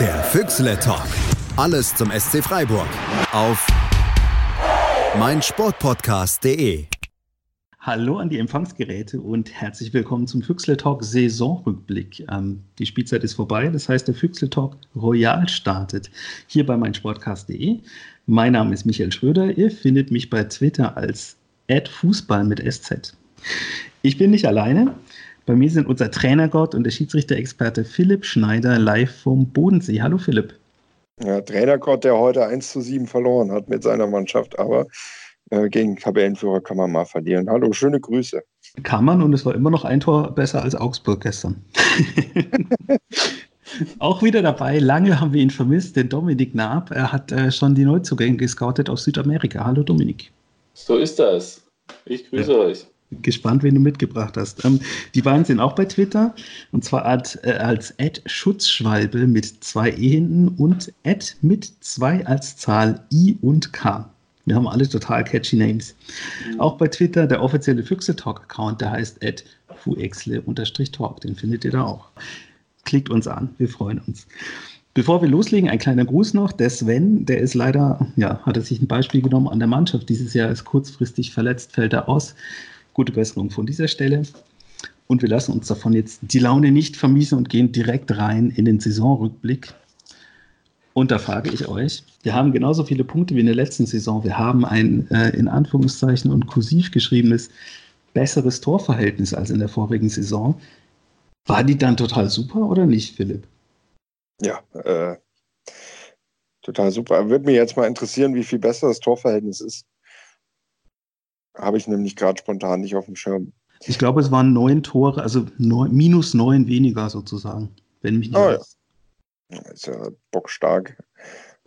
Der Füchsle Talk. Alles zum SC Freiburg. Auf meinsportpodcast.de. Hallo an die Empfangsgeräte und herzlich willkommen zum Füchsle Talk Saisonrückblick. Ähm, die Spielzeit ist vorbei, das heißt, der Füchsle Talk Royal startet hier bei meinsportcast.de. Mein Name ist Michael Schröder. Ihr findet mich bei Twitter als Fußball mit SZ. Ich bin nicht alleine. Bei mir sind unser Trainergott und der Schiedsrichter-Experte Philipp Schneider live vom Bodensee. Hallo Philipp. Ja, Trainergott, der heute 1 zu 7 verloren hat mit seiner Mannschaft, aber äh, gegen Tabellenführer kann man mal verlieren. Hallo, schöne Grüße. Kann man und es war immer noch ein Tor besser als Augsburg gestern. Auch wieder dabei, lange haben wir ihn vermisst, den Dominik Naab. Er hat äh, schon die Neuzugänge gescoutet aus Südamerika. Hallo Dominik. So ist das. Ich grüße ja. euch gespannt, wen du mitgebracht hast. Ähm, die beiden sind auch bei Twitter und zwar als, äh, als Schutzschwalbe mit zwei E hinten und Ad mit zwei als Zahl I und K. Wir haben alle total catchy Names. Mhm. Auch bei Twitter der offizielle Füchse Talk Account, der heißt fuexle-talk. Den findet ihr da auch. Klickt uns an, wir freuen uns. Bevor wir loslegen, ein kleiner Gruß noch. Der Sven, der ist leider, ja, hat er sich ein Beispiel genommen an der Mannschaft. Dieses Jahr ist kurzfristig verletzt, fällt er aus. Gute Besserung von dieser Stelle. Und wir lassen uns davon jetzt die Laune nicht vermiesen und gehen direkt rein in den Saisonrückblick. Und da frage ich euch, wir haben genauso viele Punkte wie in der letzten Saison. Wir haben ein äh, in Anführungszeichen und kursiv geschriebenes besseres Torverhältnis als in der vorigen Saison. War die dann total super oder nicht, Philipp? Ja, äh, total super. Würde mich jetzt mal interessieren, wie viel besser das Torverhältnis ist. Habe ich nämlich gerade spontan nicht auf dem Schirm. Ich glaube, es waren neun Tore, also neun, minus neun weniger sozusagen, wenn mich nicht oh, ja. Ist ja bockstark.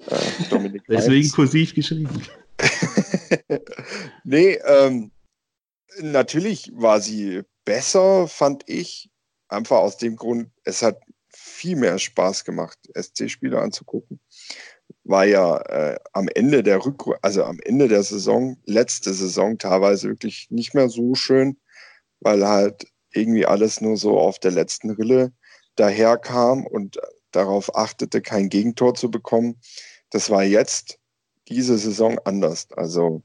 Äh, Deswegen kursiv geschrieben. nee, ähm, natürlich war sie besser, fand ich. Einfach aus dem Grund, es hat viel mehr Spaß gemacht, SC-Spieler anzugucken war ja äh, am Ende der Rück also am Ende der Saison, letzte Saison teilweise wirklich nicht mehr so schön, weil halt irgendwie alles nur so auf der letzten Rille daherkam und darauf achtete, kein Gegentor zu bekommen. Das war jetzt diese Saison anders. Also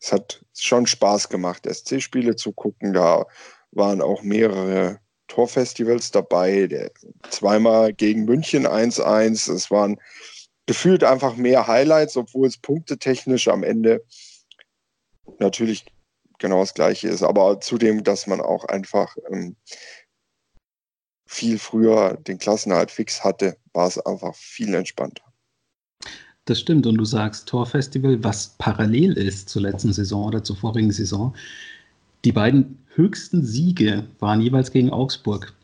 es hat schon Spaß gemacht, SC-Spiele zu gucken. Da waren auch mehrere Torfestivals dabei. Der, zweimal gegen München 1-1. Es waren gefühlt einfach mehr Highlights, obwohl es punktetechnisch am Ende natürlich genau das Gleiche ist. Aber zudem, dass man auch einfach ähm, viel früher den Klassenerhalt fix hatte, war es einfach viel entspannter. Das stimmt. Und du sagst Torfestival, was parallel ist zur letzten Saison oder zur vorigen Saison. Die beiden höchsten Siege waren jeweils gegen Augsburg.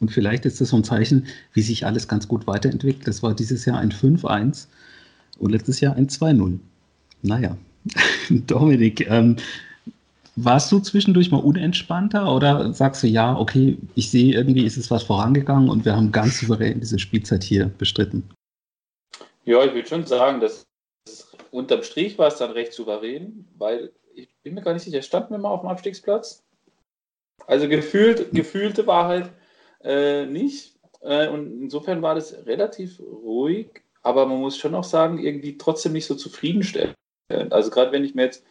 Und vielleicht ist das so ein Zeichen, wie sich alles ganz gut weiterentwickelt. Das war dieses Jahr ein 5-1 und letztes Jahr ein 2-0. Naja, Dominik, ähm, warst du zwischendurch mal unentspannter oder sagst du, ja, okay, ich sehe, irgendwie ist es was vorangegangen und wir haben ganz souverän diese Spielzeit hier bestritten? Ja, ich würde schon sagen, dass unterm Strich war es dann recht souverän, weil ich bin mir gar nicht sicher, standen wir mal auf dem Abstiegsplatz? Also gefühlt, gefühlte Wahrheit äh, nicht. Äh, und insofern war das relativ ruhig, aber man muss schon auch sagen, irgendwie trotzdem nicht so zufriedenstellend. Also gerade wenn ich mir jetzt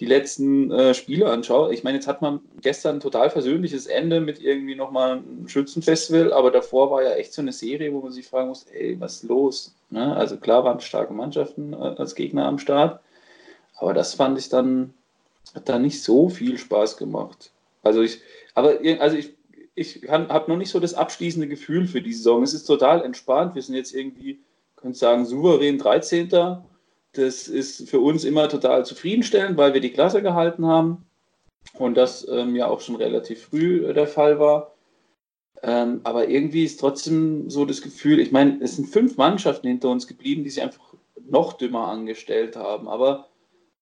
die letzten äh, Spiele anschaue, ich meine, jetzt hat man gestern ein total versöhnliches Ende mit irgendwie nochmal einem Schützenfestival, aber davor war ja echt so eine Serie, wo man sich fragen muss, ey, was ist los? Ne? Also klar waren starke Mannschaften äh, als Gegner am Start, aber das fand ich dann, hat da nicht so viel Spaß gemacht. Also ich, aber also ich ich habe noch nicht so das abschließende Gefühl für die Saison. Es ist total entspannt. Wir sind jetzt irgendwie, könnte sagen, souverän 13. Das ist für uns immer total zufriedenstellend, weil wir die Klasse gehalten haben und das ähm, ja auch schon relativ früh äh, der Fall war. Ähm, aber irgendwie ist trotzdem so das Gefühl, ich meine, es sind fünf Mannschaften hinter uns geblieben, die sich einfach noch dümmer angestellt haben. Aber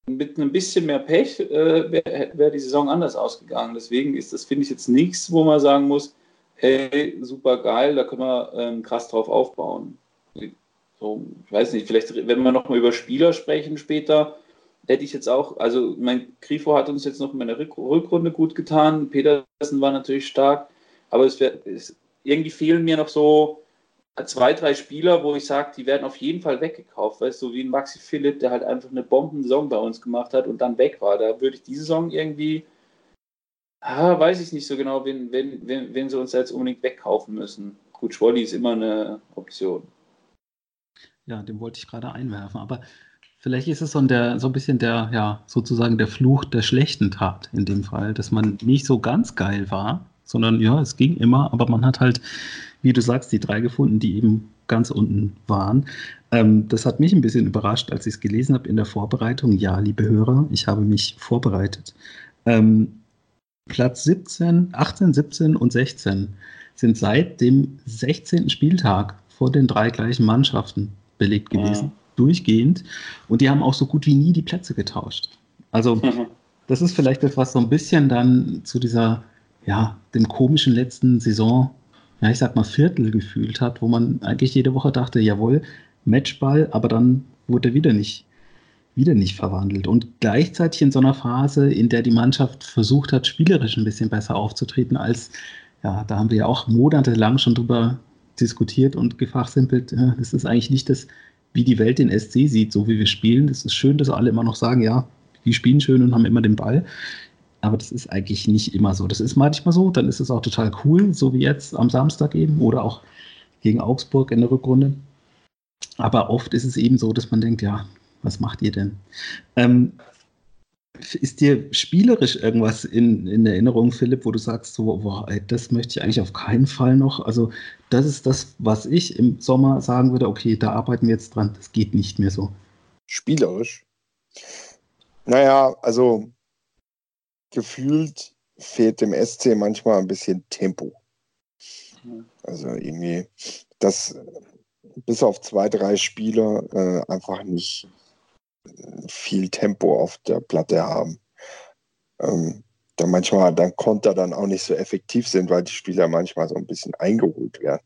mit ein bisschen mehr Pech äh, wäre wär die Saison anders ausgegangen. Deswegen ist das, finde ich, jetzt nichts, wo man sagen muss, hey, super geil, da können wir ähm, krass drauf aufbauen. So, ich weiß nicht, vielleicht, wenn wir nochmal über Spieler sprechen später, hätte ich jetzt auch, also mein Grifo hat uns jetzt noch in der Rückrunde gut getan, Petersen war natürlich stark, aber es, wär, es irgendwie fehlen mir noch so zwei, drei Spieler, wo ich sage, die werden auf jeden Fall weggekauft, weißt du, so wie ein Maxi Philipp, der halt einfach eine Bombensaison bei uns gemacht hat und dann weg war. Da würde ich diese Saison irgendwie, ah, weiß ich nicht so genau, wen, wen, wen, wen sie uns jetzt unbedingt wegkaufen müssen. Gut, Schwolli ist immer eine Option. Ja, den wollte ich gerade einwerfen, aber vielleicht ist es so der, so ein bisschen der, ja, sozusagen der Fluch der schlechten Tat in dem Fall, dass man nicht so ganz geil war, sondern ja, es ging immer, aber man hat halt wie du sagst, die drei gefunden, die eben ganz unten waren. Ähm, das hat mich ein bisschen überrascht, als ich es gelesen habe in der Vorbereitung. Ja, liebe Hörer, ich habe mich vorbereitet. Ähm, Platz 17, 18, 17 und 16 sind seit dem 16. Spieltag vor den drei gleichen Mannschaften belegt gewesen, ja. durchgehend. Und die haben auch so gut wie nie die Plätze getauscht. Also, mhm. das ist vielleicht etwas so ein bisschen dann zu dieser, ja, dem komischen letzten Saison ja, ich sag mal, Viertel gefühlt hat, wo man eigentlich jede Woche dachte, jawohl, Matchball, aber dann wurde er wieder nicht, wieder nicht verwandelt. Und gleichzeitig in so einer Phase, in der die Mannschaft versucht hat, spielerisch ein bisschen besser aufzutreten, als, ja, da haben wir ja auch monatelang schon drüber diskutiert und gefachsimpelt, ja, das ist eigentlich nicht das, wie die Welt den SC sieht, so wie wir spielen. Das ist schön, dass alle immer noch sagen, ja, die spielen schön und haben immer den Ball. Aber das ist eigentlich nicht immer so. Das ist manchmal so, dann ist es auch total cool, so wie jetzt am Samstag eben oder auch gegen Augsburg in der Rückrunde. Aber oft ist es eben so, dass man denkt, ja, was macht ihr denn? Ähm, ist dir spielerisch irgendwas in, in Erinnerung, Philipp, wo du sagst, so, boah, ey, das möchte ich eigentlich auf keinen Fall noch? Also, das ist das, was ich im Sommer sagen würde, okay, da arbeiten wir jetzt dran, das geht nicht mehr so. Spielerisch? Naja, also gefühlt fehlt dem SC manchmal ein bisschen Tempo. Also irgendwie, dass bis auf zwei, drei Spieler äh, einfach nicht viel Tempo auf der Platte haben. Ähm, da manchmal dann Konter dann auch nicht so effektiv sind, weil die Spieler manchmal so ein bisschen eingeholt werden.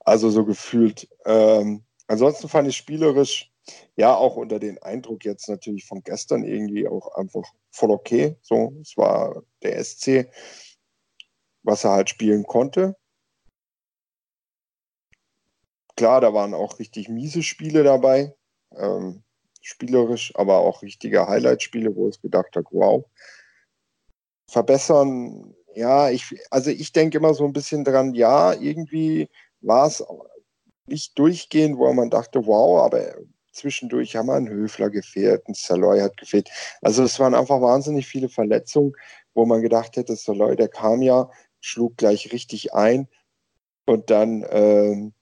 Also so gefühlt. Ähm, ansonsten fand ich spielerisch ja, auch unter den Eindruck jetzt natürlich von gestern irgendwie auch einfach voll okay. So, es war der SC, was er halt spielen konnte. Klar, da waren auch richtig miese Spiele dabei, ähm, spielerisch, aber auch richtige Highlight-Spiele, wo ich gedacht habe, wow. Verbessern, ja, ich, also ich denke immer so ein bisschen dran, ja, irgendwie war es nicht durchgehend, wo man dachte, wow, aber Zwischendurch haben wir einen Höfler gefehlt, ein Saloy hat gefehlt. Also es waren einfach wahnsinnig viele Verletzungen, wo man gedacht hätte, Saloy, der kam ja, schlug gleich richtig ein und dann, ähm,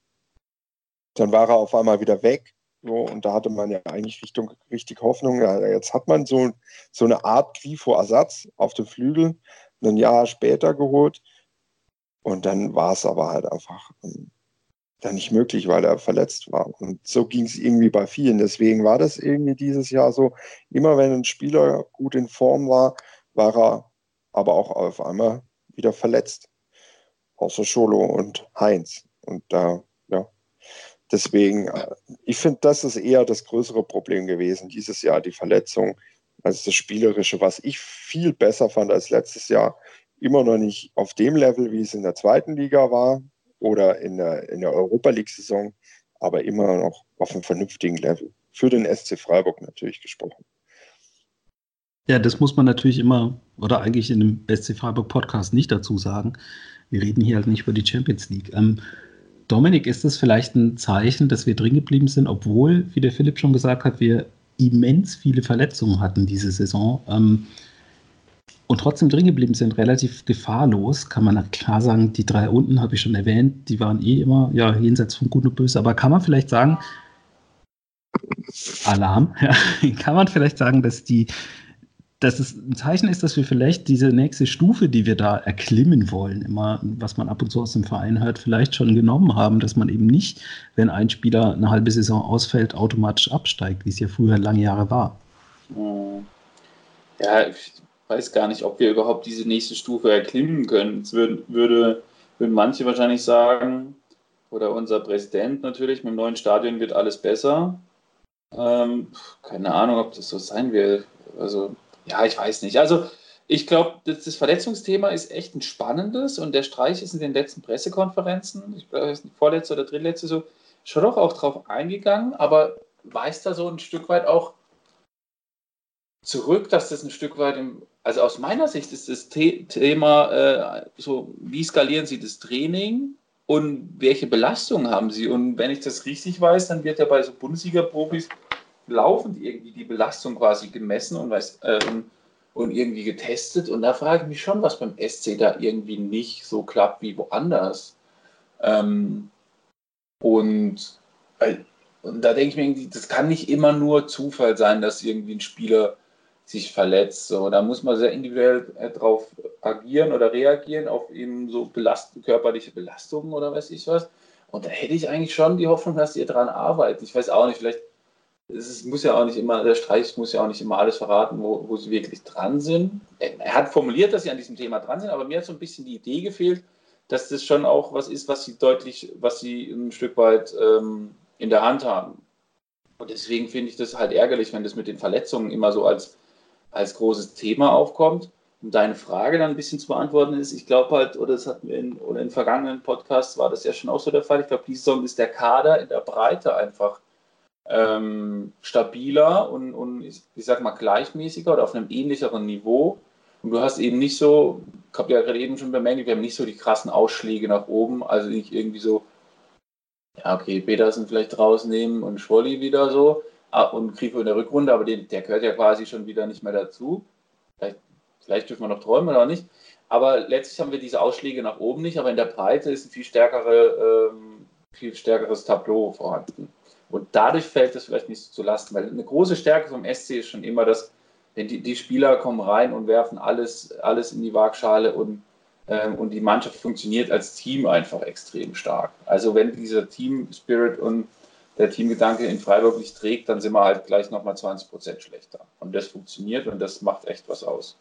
dann war er auf einmal wieder weg. So, und da hatte man ja eigentlich Richtung, richtig Hoffnung. Ja, jetzt hat man so, so eine Art Grifo-Ersatz auf dem Flügel, ein Jahr später geholt. Und dann war es aber halt einfach ähm, dann nicht möglich, weil er verletzt war. Und so ging es irgendwie bei vielen. Deswegen war das irgendwie dieses Jahr so, immer wenn ein Spieler gut in Form war, war er aber auch auf einmal wieder verletzt. Außer Scholo und Heinz. Und da, ja, deswegen, äh, ich finde, das ist eher das größere Problem gewesen, dieses Jahr die Verletzung, als das Spielerische, was ich viel besser fand als letztes Jahr. Immer noch nicht auf dem Level, wie es in der zweiten Liga war, oder in der, in der Europa League-Saison, aber immer noch auf einem vernünftigen Level. Für den SC Freiburg natürlich gesprochen. Ja, das muss man natürlich immer oder eigentlich in dem SC Freiburg Podcast nicht dazu sagen. Wir reden hier halt nicht über die Champions League. Ähm, Dominik, ist das vielleicht ein Zeichen, dass wir drin geblieben sind, obwohl, wie der Philipp schon gesagt hat, wir immens viele Verletzungen hatten diese Saison? Ähm, und trotzdem drin geblieben sind, relativ gefahrlos, kann man klar sagen, die drei unten habe ich schon erwähnt, die waren eh immer ja, jenseits von Gut und Böse, aber kann man vielleicht sagen, Alarm, ja, kann man vielleicht sagen, dass die, dass es ein Zeichen ist, dass wir vielleicht diese nächste Stufe, die wir da erklimmen wollen, immer, was man ab und zu aus dem Verein hört, vielleicht schon genommen haben, dass man eben nicht, wenn ein Spieler eine halbe Saison ausfällt, automatisch absteigt, wie es ja früher lange Jahre war. Ja, weiß gar nicht, ob wir überhaupt diese nächste Stufe erklimmen können. Es würden, würde, würden manche wahrscheinlich sagen, oder unser Präsident natürlich, mit dem neuen Stadion wird alles besser. Ähm, keine Ahnung, ob das so sein wird. Also, ja, ich weiß nicht. Also, ich glaube, das, das, Verletzungsthema ist echt ein spannendes und der Streich ist in den letzten Pressekonferenzen, ich glaube, vorletzte oder drittletzte so, schon doch auch drauf eingegangen, aber weist da so ein Stück weit auch zurück, dass das ein Stück weit im, also aus meiner Sicht ist das The Thema äh, so, wie skalieren Sie das Training und welche Belastungen haben Sie? Und wenn ich das richtig weiß, dann wird ja bei so Bundesliga-Profis laufend irgendwie die Belastung quasi gemessen und, weiß, äh, und, irgendwie getestet. Und da frage ich mich schon, was beim SC da irgendwie nicht so klappt wie woanders. Ähm, und, äh, und da denke ich mir, das kann nicht immer nur Zufall sein, dass irgendwie ein Spieler sich verletzt. So, da muss man sehr individuell äh, drauf agieren oder reagieren auf eben so belast körperliche Belastungen oder weiß ich was. Und da hätte ich eigentlich schon die Hoffnung, dass ihr dran arbeitet. Ich weiß auch nicht, vielleicht es muss ja auch nicht immer, der Streich muss ja auch nicht immer alles verraten, wo, wo sie wirklich dran sind. Er, er, hat formuliert, dass sie an diesem Thema dran sind, aber mir hat so ein bisschen die Idee gefehlt, dass das schon auch was ist, was sie deutlich, was sie ein Stück weit ähm, in der Hand haben. Und deswegen finde ich das halt ärgerlich, wenn das mit den Verletzungen immer so als als großes Thema aufkommt. Um deine Frage dann ein bisschen zu beantworten ist, ich glaube halt, oder das hatten wir in, oder in vergangenen Podcasts war das ja schon auch so der Fall. Ich glaube, diese Saison ist der Kader in der Breite einfach ähm, stabiler und, und ich, ich sag mal gleichmäßiger oder auf einem ähnlicheren Niveau. Und du hast eben nicht so, ich habe ja gerade eben schon bemängelt, wir haben nicht so die krassen Ausschläge nach oben, also nicht irgendwie so, ja, okay, Petersen vielleicht rausnehmen und Schwolli wieder so, und Grifo in der Rückrunde, aber den, der gehört ja quasi schon wieder nicht mehr dazu. Vielleicht, vielleicht dürfen wir noch träumen oder nicht. Aber letztlich haben wir diese Ausschläge nach oben nicht, aber in der Breite ist ein viel, stärkere, ähm, viel stärkeres Tableau vorhanden. Und dadurch fällt es vielleicht nicht so zu Lasten, weil eine große Stärke vom SC ist schon immer, dass die, die Spieler kommen rein und werfen alles, alles in die Waagschale und, ähm, und die Mannschaft funktioniert als Team einfach extrem stark. Also wenn dieser Team Spirit und der Teamgedanke in Freiburg nicht trägt, dann sind wir halt gleich nochmal 20 Prozent schlechter. Und das funktioniert und das macht echt was aus.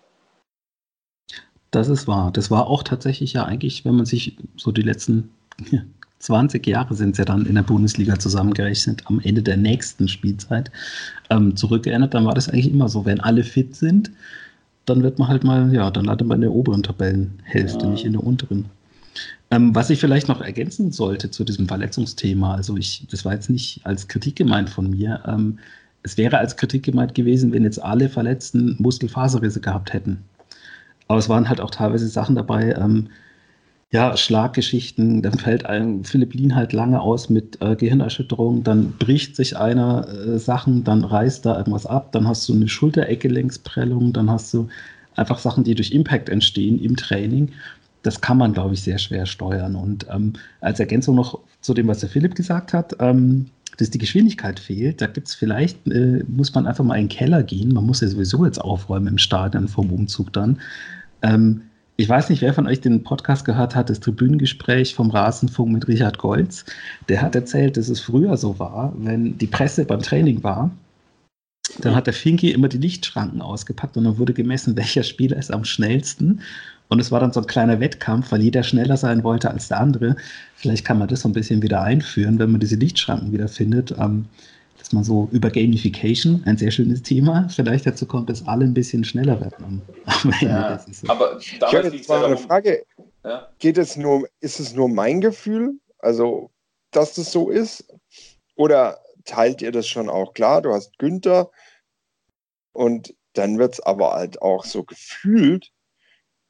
Das ist wahr. Das war auch tatsächlich ja eigentlich, wenn man sich so die letzten 20 Jahre sind es ja dann in der Bundesliga zusammengerechnet, am Ende der nächsten Spielzeit ähm, zurückgeändert, dann war das eigentlich immer so, wenn alle fit sind, dann wird man halt mal, ja, dann landet man in der oberen Tabellenhälfte, ja. nicht in der unteren. Ähm, was ich vielleicht noch ergänzen sollte zu diesem Verletzungsthema, also ich, das war jetzt nicht als Kritik gemeint von mir. Ähm, es wäre als Kritik gemeint gewesen, wenn jetzt alle Verletzten Muskelfaserrisse gehabt hätten. Aber es waren halt auch teilweise Sachen dabei, ähm, ja, Schlaggeschichten, dann fällt ein Philipp Lien halt lange aus mit äh, Gehirnerschütterung, dann bricht sich einer äh, Sachen, dann reißt da irgendwas ab, dann hast du eine Schultereckgelenksprellung, dann hast du einfach Sachen, die durch Impact entstehen im Training das kann man, glaube ich, sehr schwer steuern. Und ähm, als Ergänzung noch zu dem, was der Philipp gesagt hat, ähm, dass die Geschwindigkeit fehlt, da gibt es vielleicht, äh, muss man einfach mal in den Keller gehen. Man muss ja sowieso jetzt aufräumen im Stadion vom Umzug dann. Ähm, ich weiß nicht, wer von euch den Podcast gehört hat, das Tribünengespräch vom Rasenfunk mit Richard Golz. Der hat erzählt, dass es früher so war, wenn die Presse beim Training war, dann hat der Finki immer die Lichtschranken ausgepackt und dann wurde gemessen, welcher Spieler ist am schnellsten. Und es war dann so ein kleiner Wettkampf, weil jeder schneller sein wollte als der andere. Vielleicht kann man das so ein bisschen wieder einführen, wenn man diese Lichtschranken wieder findet. Ähm, dass man so über Gamification, ein sehr schönes Thema, vielleicht dazu kommt, dass alle ein bisschen schneller werden. Ja, so. Aber ich habe jetzt mal eine Frage. Ja? Geht es nur, ist es nur mein Gefühl, also dass das so ist? Oder teilt ihr das schon auch klar? Du hast Günther und dann wird es aber halt auch so gefühlt,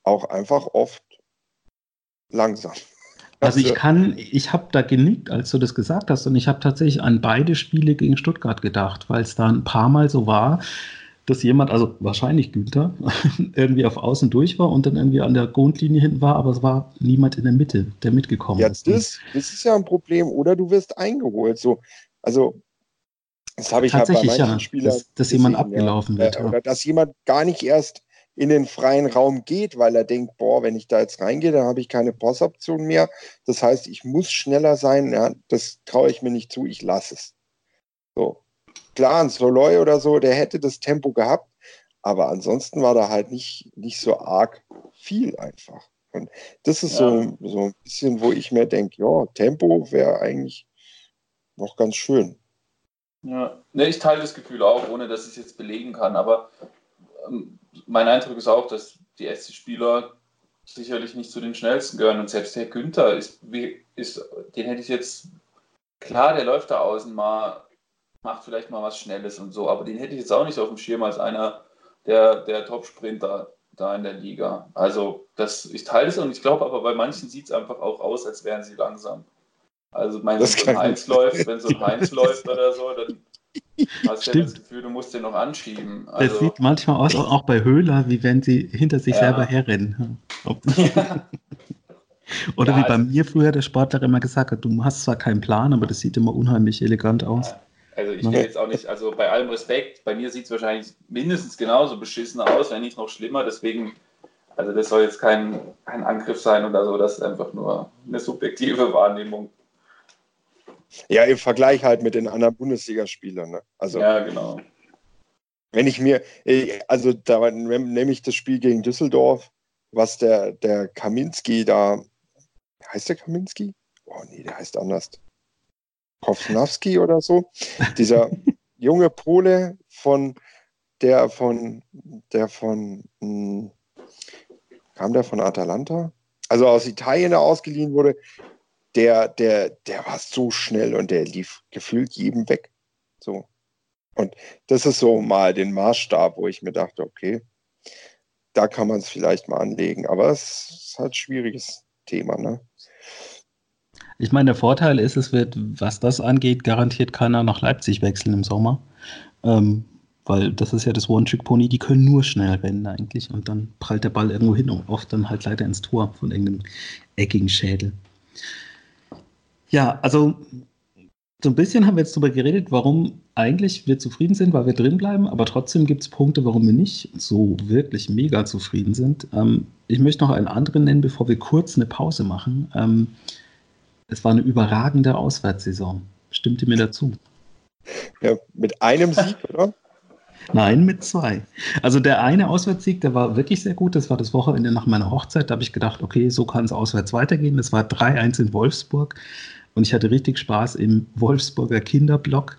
auch einfach oft langsam. Also ich kann, ich habe da genickt, als du das gesagt hast, und ich habe tatsächlich an beide Spiele gegen Stuttgart gedacht, weil es da ein paar Mal so war, dass jemand, also wahrscheinlich Günther, irgendwie auf Außen durch war und dann irgendwie an der Grundlinie hinten war, aber es war niemand in der Mitte, der mitgekommen ja, ist. Das, das ist ja ein Problem, oder du wirst eingeholt. So, also das habe ich halt bei manchen ja, Spielern. Dass, dass jemand abgelaufen ja. wird. Oder, oder dass jemand gar nicht erst in den freien Raum geht, weil er denkt, boah, wenn ich da jetzt reingehe, dann habe ich keine Passoption mehr. Das heißt, ich muss schneller sein. Ja, das traue ich mir nicht zu, ich lasse es. So. Klar, ein Soloy oder so, der hätte das Tempo gehabt, aber ansonsten war da halt nicht, nicht so arg viel einfach. Und das ist ja. so, so ein bisschen, wo ich mir denke, ja, Tempo wäre eigentlich noch ganz schön. Ja, ne, ich teile das Gefühl auch, ohne dass ich es jetzt belegen kann, aber mein Eindruck ist auch, dass die SC-Spieler sicherlich nicht zu den schnellsten gehören. Und selbst der Günther ist, ist, den hätte ich jetzt, klar, der läuft da außen mal, macht vielleicht mal was Schnelles und so, aber den hätte ich jetzt auch nicht auf dem Schirm als einer der, der Top-Sprinter da in der Liga. Also das, ich teile es und ich glaube aber bei manchen sieht es einfach auch aus, als wären sie langsam. Also mein, wenn so ein Heinz läuft, wenn so ein Heinz läuft oder so, dann hast du ja das Gefühl, du musst den noch anschieben. Also, das sieht manchmal aus, auch bei Höhler, wie wenn sie hinter sich ja. selber herrennen. Ja. Oder ja, wie bei also, mir früher der Sportler immer gesagt hat, du hast zwar keinen Plan, aber das sieht immer unheimlich elegant aus. Also ich will jetzt auch nicht, also bei allem Respekt, bei mir sieht es wahrscheinlich mindestens genauso beschissen aus, wenn nicht noch schlimmer. Deswegen, also das soll jetzt kein, kein Angriff sein oder so, das ist einfach nur eine subjektive Wahrnehmung. Ja, im Vergleich halt mit den anderen Bundesligaspielern. Ne? Also, ja, genau. Wenn ich mir, äh, also da nehme ich das Spiel gegen Düsseldorf, was der, der Kaminski da, heißt der Kaminski? Oh nee, der heißt anders. Kowski oder so. Dieser junge Pole von der von der von mh, hm, kam der von Atalanta? Also aus Italien ausgeliehen wurde, der, der, der war so schnell und der lief gefühlt jedem weg. So. Und das ist so mal den Maßstab, wo ich mir dachte, okay, da kann man es vielleicht mal anlegen. Aber es ist halt ein schwieriges Thema, ne? Ich meine, der Vorteil ist, es wird, was das angeht, garantiert keiner nach Leipzig wechseln im Sommer. Ähm, weil das ist ja das One-Trick-Pony, die können nur schnell rennen eigentlich und dann prallt der Ball irgendwo hin und oft dann halt leider ins Tor von irgendeinem eckigen Schädel. Ja, also so ein bisschen haben wir jetzt darüber geredet, warum eigentlich wir zufrieden sind, weil wir drin bleiben, aber trotzdem gibt es Punkte, warum wir nicht so wirklich mega zufrieden sind. Ähm, ich möchte noch einen anderen nennen, bevor wir kurz eine Pause machen. Ähm, es war eine überragende Auswärtssaison. Stimmt ihr mir dazu? Ja, mit einem Sieg, oder? Nein, mit zwei. Also der eine Auswärtssieg, der war wirklich sehr gut. Das war das Wochenende nach meiner Hochzeit. Da habe ich gedacht, okay, so kann es auswärts weitergehen. Das war 3-1 in Wolfsburg. Und ich hatte richtig Spaß im Wolfsburger Kinderblock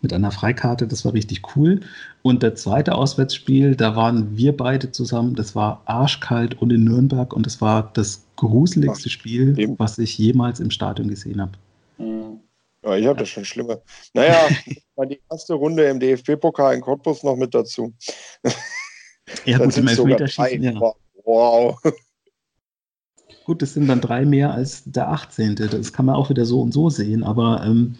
mit einer Freikarte. Das war richtig cool. Und der zweite Auswärtsspiel, da waren wir beide zusammen. Das war arschkalt und in Nürnberg. Und das war das gruseligste Spiel, was ich jemals im Stadion gesehen habe. Ja, ich habe das schon schlimmer. Naja, war die erste Runde im DFB-Pokal in Cottbus noch mit dazu. Ja, gut, im Elfmeterschießen, ja. Wow. Gut, das sind dann drei mehr als der 18. Das kann man auch wieder so und so sehen, aber ähm,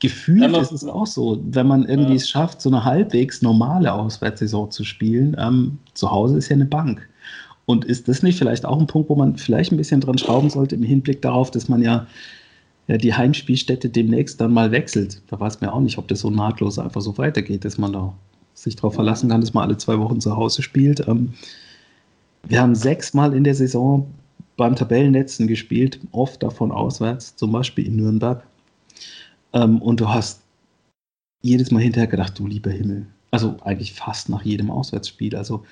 gefühlt ja, ist es auch so, wenn man irgendwie ja. es schafft, so eine halbwegs normale Auswärtssaison zu spielen, ähm, zu Hause ist ja eine Bank. Und ist das nicht vielleicht auch ein Punkt, wo man vielleicht ein bisschen dran schrauben sollte im Hinblick darauf, dass man ja, ja die Heimspielstätte demnächst dann mal wechselt? Da weiß man ja auch nicht, ob das so nahtlos einfach so weitergeht, dass man da sich darauf verlassen kann, dass man alle zwei Wochen zu Hause spielt. Ähm, wir haben sechsmal in der Saison beim Tabellenletzten gespielt, oft davon auswärts, zum Beispiel in Nürnberg. Ähm, und du hast jedes Mal hinterher gedacht, du lieber Himmel. Also eigentlich fast nach jedem Auswärtsspiel. Also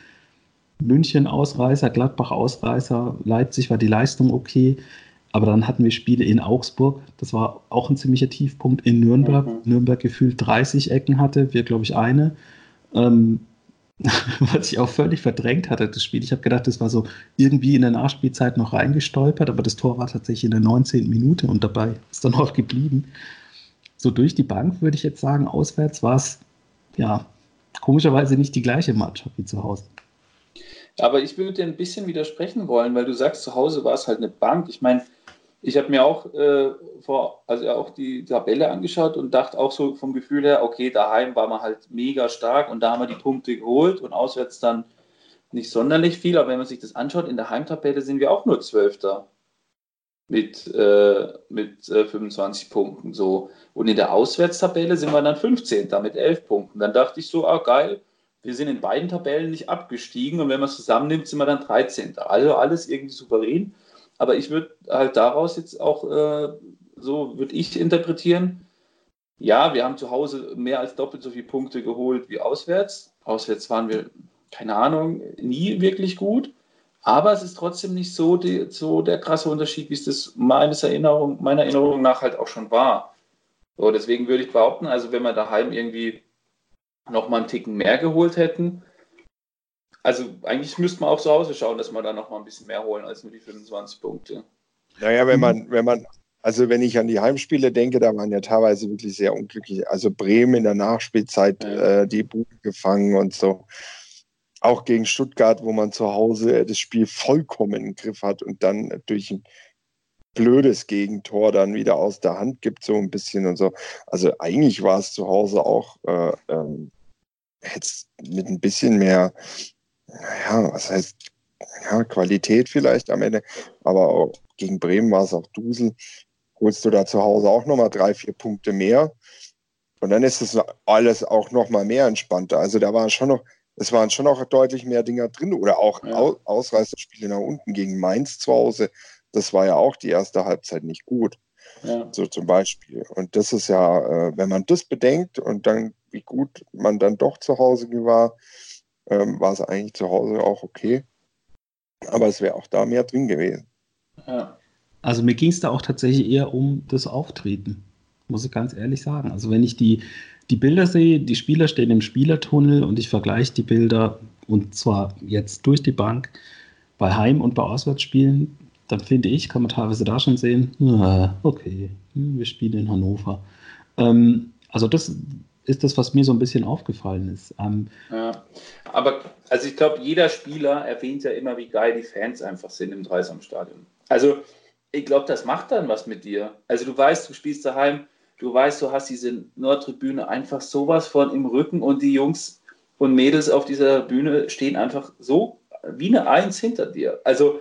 München Ausreißer, Gladbach Ausreißer, Leipzig war die Leistung okay. Aber dann hatten wir Spiele in Augsburg, das war auch ein ziemlicher Tiefpunkt. In Nürnberg, mhm. Nürnberg gefühlt 30 Ecken hatte, wir glaube ich eine. Ähm, was ich auch völlig verdrängt hatte, das Spiel. Ich habe gedacht, das war so irgendwie in der Nachspielzeit noch reingestolpert, aber das Tor war tatsächlich in der 19. Minute und dabei ist dann auch geblieben. So durch die Bank würde ich jetzt sagen, auswärts war es ja komischerweise nicht die gleiche Mannschaft wie zu Hause. Aber ich würde dir ein bisschen widersprechen wollen, weil du sagst, zu Hause war es halt eine Bank. Ich meine, ich habe mir auch äh, vor, also auch die Tabelle angeschaut und dachte auch so vom Gefühl her, okay, daheim war man halt mega stark und da haben wir die Punkte geholt und auswärts dann nicht sonderlich viel. Aber wenn man sich das anschaut, in der Heimtabelle sind wir auch nur Zwölfter mit, äh, mit äh, 25 Punkten. So. Und in der Auswärtstabelle sind wir dann 15. mit 11 Punkten. Dann dachte ich so, ah geil, wir sind in beiden Tabellen nicht abgestiegen und wenn man es zusammennimmt, sind wir dann 13. Also alles irgendwie souverän. Aber ich würde halt daraus jetzt auch, äh, so würde ich interpretieren, ja, wir haben zu Hause mehr als doppelt so viele Punkte geholt wie auswärts. Auswärts waren wir, keine Ahnung, nie wirklich gut. Aber es ist trotzdem nicht so, die, so der krasse Unterschied, wie es das meines Erinnerung, meiner Erinnerung nach halt auch schon war. So, deswegen würde ich behaupten, also wenn wir daheim irgendwie noch mal einen Ticken mehr geholt hätten, Also eigentlich müsste man auch zu Hause schauen, dass wir da noch mal ein bisschen mehr holen als nur die 25 Punkte. Naja, wenn man, wenn man, also wenn ich an die Heimspiele denke, da waren ja teilweise wirklich sehr unglücklich. Also Bremen in der Nachspielzeit Ja. äh, die Bude gefangen und so. Auch gegen Stuttgart, wo man zu Hause das Spiel vollkommen im Griff hat und dann durch ein blödes Gegentor dann wieder aus der Hand gibt, so ein bisschen und so. Also eigentlich war es zu Hause auch äh, ähm, jetzt mit ein bisschen mehr, naja, was heißt, ja, Qualität vielleicht am Ende, aber auch gegen Bremen war es auch Dusel. Holst du da zu Hause auch nochmal drei, vier Punkte mehr. Und dann ist es alles auch nochmal mehr entspannter. Also da waren schon noch, es waren schon noch deutlich mehr Dinger drin oder auch Ja. Au Ausreißerspiele nach unten gegen Mainz zu Hause. Das war ja auch die erste Halbzeit nicht gut, Ja. so zum Beispiel. Und das ist ja, äh, wenn man das bedenkt und dann, wie gut man dann doch zu Hause war, ähm, war es eigentlich zu Hause auch okay. Aber es wäre auch da mehr drin gewesen. Ja. Also mir ging es da auch tatsächlich eher um das Auftreten, muss ich ganz ehrlich sagen. Also wenn ich die, die Bilder sehe, die Spieler stehen im Spielertunnel und ich vergleiche die Bilder und zwar jetzt durch die Bank bei Heim- und bei Auswärtsspielen, dann finde ich, kann man teilweise da schon sehen, ah, okay, hm, wir spielen in Hannover. Ähm, also das ist das, was mir so ein bisschen aufgefallen ist. Ähm, Ja, aber also ich glaube, jeder Spieler erwähnt ja immer, wie geil die Fans einfach sind im Dreisamstadion. Also ich glaube, das macht dann was mit dir. Also du weißt, du spielst daheim, du weißt, du hast diese Nordtribüne einfach sowas von im Rücken und die Jungs und Mädels auf dieser Bühne stehen einfach so wie eine Eins hinter dir. Also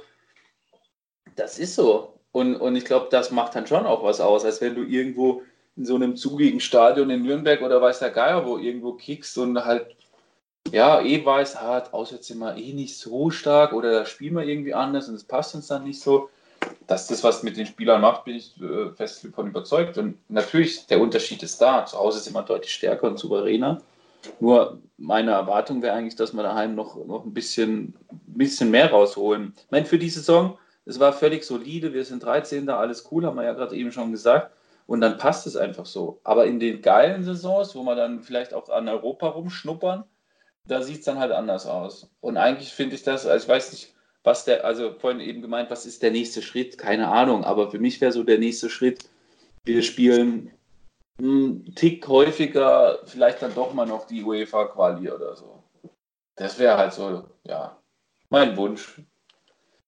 das ist so. Und, und ich glaube, das macht dann schon auch was aus, als wenn du irgendwo in so einem zugigen Stadion in Nürnberg oder weiß der Geier wo irgendwo kickst und halt ja, eh weiß, ah, auswärts sind wir eh nicht so stark oder da spielen wir irgendwie anders und es passt uns dann nicht so. Dass das was mit den Spielern macht, bin ich äh, fest davon überzeugt. Und natürlich, der Unterschied ist da. Zu Hause sind wir deutlich stärker und souveräner. Nur meine Erwartung wäre eigentlich, dass wir daheim noch, noch ein bisschen, bisschen mehr rausholen. Ich meine, für die Saison, es war völlig solide. Wir sind 13. alles cool, haben wir ja gerade eben schon gesagt. Und dann passt es einfach so. Aber in den geilen Saisons, wo wir dann vielleicht auch an Europa rumschnuppern, da sieht es dann halt anders aus. Und eigentlich finde ich das, also ich weiß nicht, was der, also vorhin eben gemeint, was ist der nächste Schritt? Keine Ahnung, aber für mich wäre so der nächste Schritt, wir spielen einen Tick häufiger, vielleicht dann doch mal noch die UEFA-Quali oder so. Das wäre halt so, ja, mein Wunsch.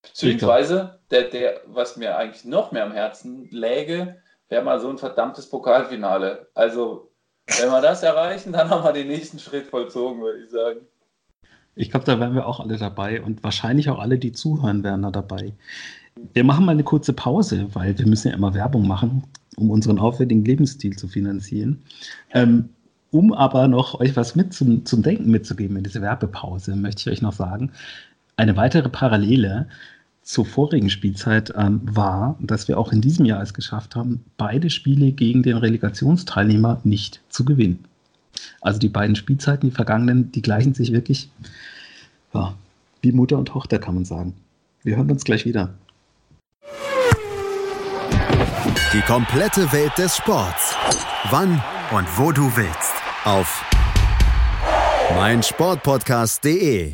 Beziehungsweise, der, der, was mir eigentlich noch mehr am Herzen läge, wäre mal so ein verdammtes Pokalfinale. Also, wenn wir das erreichen, dann haben wir den nächsten Schritt vollzogen, würde ich sagen. Ich glaube, da wären wir auch alle dabei und wahrscheinlich auch alle, die zuhören, wären da dabei. Wir machen mal eine kurze Pause, weil wir müssen ja immer Werbung machen, um unseren aufwendigen Lebensstil zu finanzieren. Ähm, um aber noch euch was mit zum, zum Denken mitzugeben in dieser Werbepause, möchte ich euch noch sagen, eine weitere Parallele zur vorigen Spielzeit ähm, war, dass wir auch in diesem Jahr es geschafft haben, beide Spiele gegen den Relegationsteilnehmer nicht zu gewinnen. Also die beiden Spielzeiten, die vergangenen, die gleichen sich wirklich ja, wie Mutter und Tochter, kann man sagen. Wir hören uns gleich wieder. Die komplette Welt des Sports. Wann und wo du willst. Auf meinsportpodcast.de.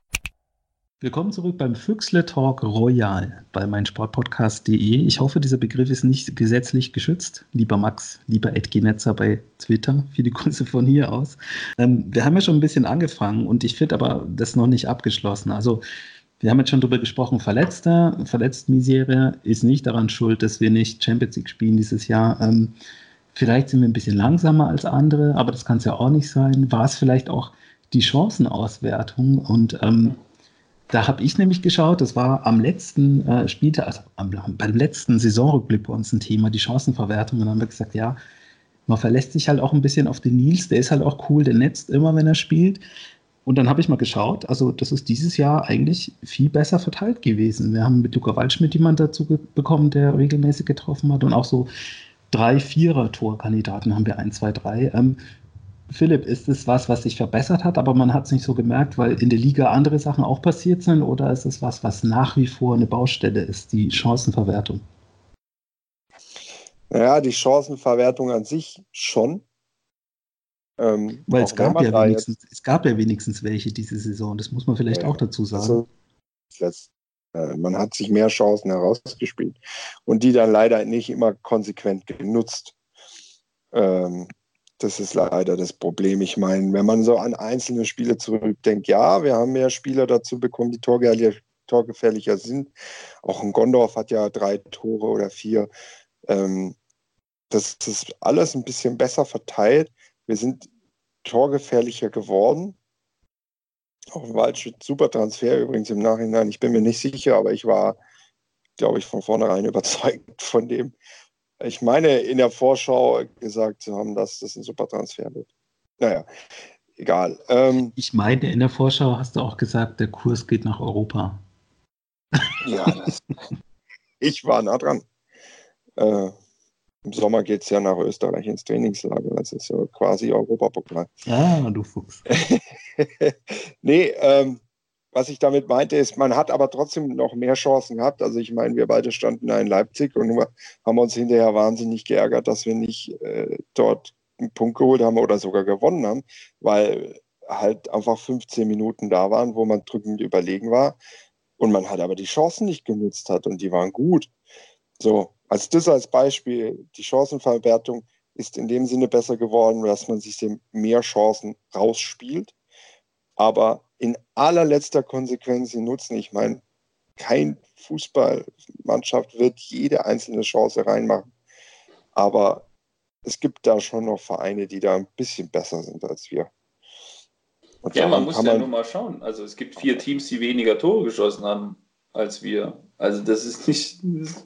Willkommen zurück beim Füchsle Talk Royal bei meinsportpodcast.de. Ich hoffe, dieser Begriff ist nicht gesetzlich geschützt. Lieber Max, lieber Ed Genetzer bei Twitter, viele Grüße von hier aus. Ähm, wir haben ja schon ein bisschen angefangen und ich finde aber das noch nicht abgeschlossen. Also, wir haben jetzt schon darüber gesprochen, Verletzter, Verletztmisere ist nicht daran schuld, dass wir nicht Champions League spielen dieses Jahr. Ähm, vielleicht sind wir ein bisschen langsamer als andere, aber das kann es ja auch nicht sein. War es vielleicht auch die Chancenauswertung und ähm, da habe ich nämlich geschaut, das war am letzten äh, Spieltag, also am, beim letzten Saisonrückblick bei uns ein Thema, die Chancenverwertung. Und dann haben wir gesagt, ja, man verlässt sich halt auch ein bisschen auf den Nils, der ist halt auch cool, der netzt immer, wenn er spielt. Und dann habe ich mal geschaut, also das ist dieses Jahr eigentlich viel besser verteilt gewesen. Wir haben mit Luca Waldschmidt jemanden dazu bekommen, der regelmäßig getroffen hat und auch so drei, vierer Torkandidaten haben wir, ein, zwei, drei. Ähm, Philipp, ist es was, was sich verbessert hat, aber man hat es nicht so gemerkt, weil in der Liga andere Sachen auch passiert sind? Oder ist es was, was nach wie vor eine Baustelle ist, die Chancenverwertung? Naja, die Chancenverwertung an sich schon. Ähm, weil es gab, ja wenigstens, es gab ja wenigstens welche diese Saison, das muss man vielleicht ja, auch dazu sagen. Also, man hat sich mehr Chancen herausgespielt und die dann leider nicht immer konsequent genutzt. Ähm, das ist leider das Problem. Ich meine, wenn man so an einzelne Spiele zurückdenkt, ja, wir haben mehr Spieler dazu bekommen, die torgefährlicher sind. Auch ein Gondorf hat ja drei Tore oder vier. Ähm, das ist alles ein bisschen besser verteilt. Wir sind torgefährlicher geworden. Auch ein Waldschmidt, super Transfer übrigens im Nachhinein. Ich bin mir nicht sicher, aber ich war, glaube ich, von vornherein überzeugt von dem, ich meine, in der Vorschau gesagt zu haben, dass das ein super Transfer wird. Naja, egal. Ähm, ich meine, in der Vorschau hast du auch gesagt, der Kurs geht nach Europa. Ja, das, ich war nah dran. Äh, Im Sommer geht es ja nach Österreich ins Trainingslager. Das ist ja quasi Europapokal. Ah, du Fuchs. nee, ähm, was ich damit meinte, ist, man hat aber trotzdem noch mehr Chancen gehabt. Also ich meine, wir beide standen da in Leipzig und haben uns hinterher wahnsinnig geärgert, dass wir nicht äh, dort einen Punkt geholt haben oder sogar gewonnen haben, weil halt einfach 15 Minuten da waren, wo man drückend überlegen war und man halt aber die Chancen nicht genutzt hat und die waren gut. So, als das als Beispiel, die Chancenverwertung ist in dem Sinne besser geworden, dass man sich mehr Chancen rausspielt, aber in allerletzter Konsequenz sie nutzen. Ich meine, kein Fußballmannschaft wird jede einzelne Chance reinmachen. Aber es gibt da schon noch Vereine, die da ein bisschen besser sind als wir. Und ja, man muss ja man nur mal schauen. Also es gibt vier Teams, die weniger Tore geschossen haben als wir. Also das ist nicht, das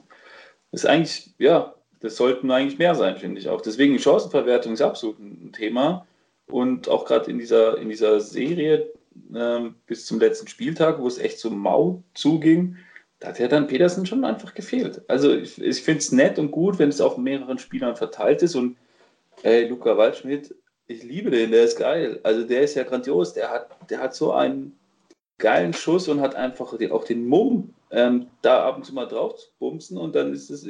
ist eigentlich, ja, das sollten eigentlich mehr sein, finde ich auch. Deswegen Chancenverwertung ist absolut ein Thema. Und auch gerade in dieser, in dieser Serie, ähm, bis zum letzten Spieltag, wo es echt so mau zuging, da hat ja dann Petersen schon einfach gefehlt. Also ich, ich finde es nett und gut, wenn es auf mehreren Spielern verteilt ist und ey, Luca Waldschmidt, ich liebe den, der ist geil. Also der ist ja grandios, der hat, der hat so einen geilen Schuss und hat einfach den, auch den Mumm, ähm, da ab und zu mal drauf zu bumsen und dann ist es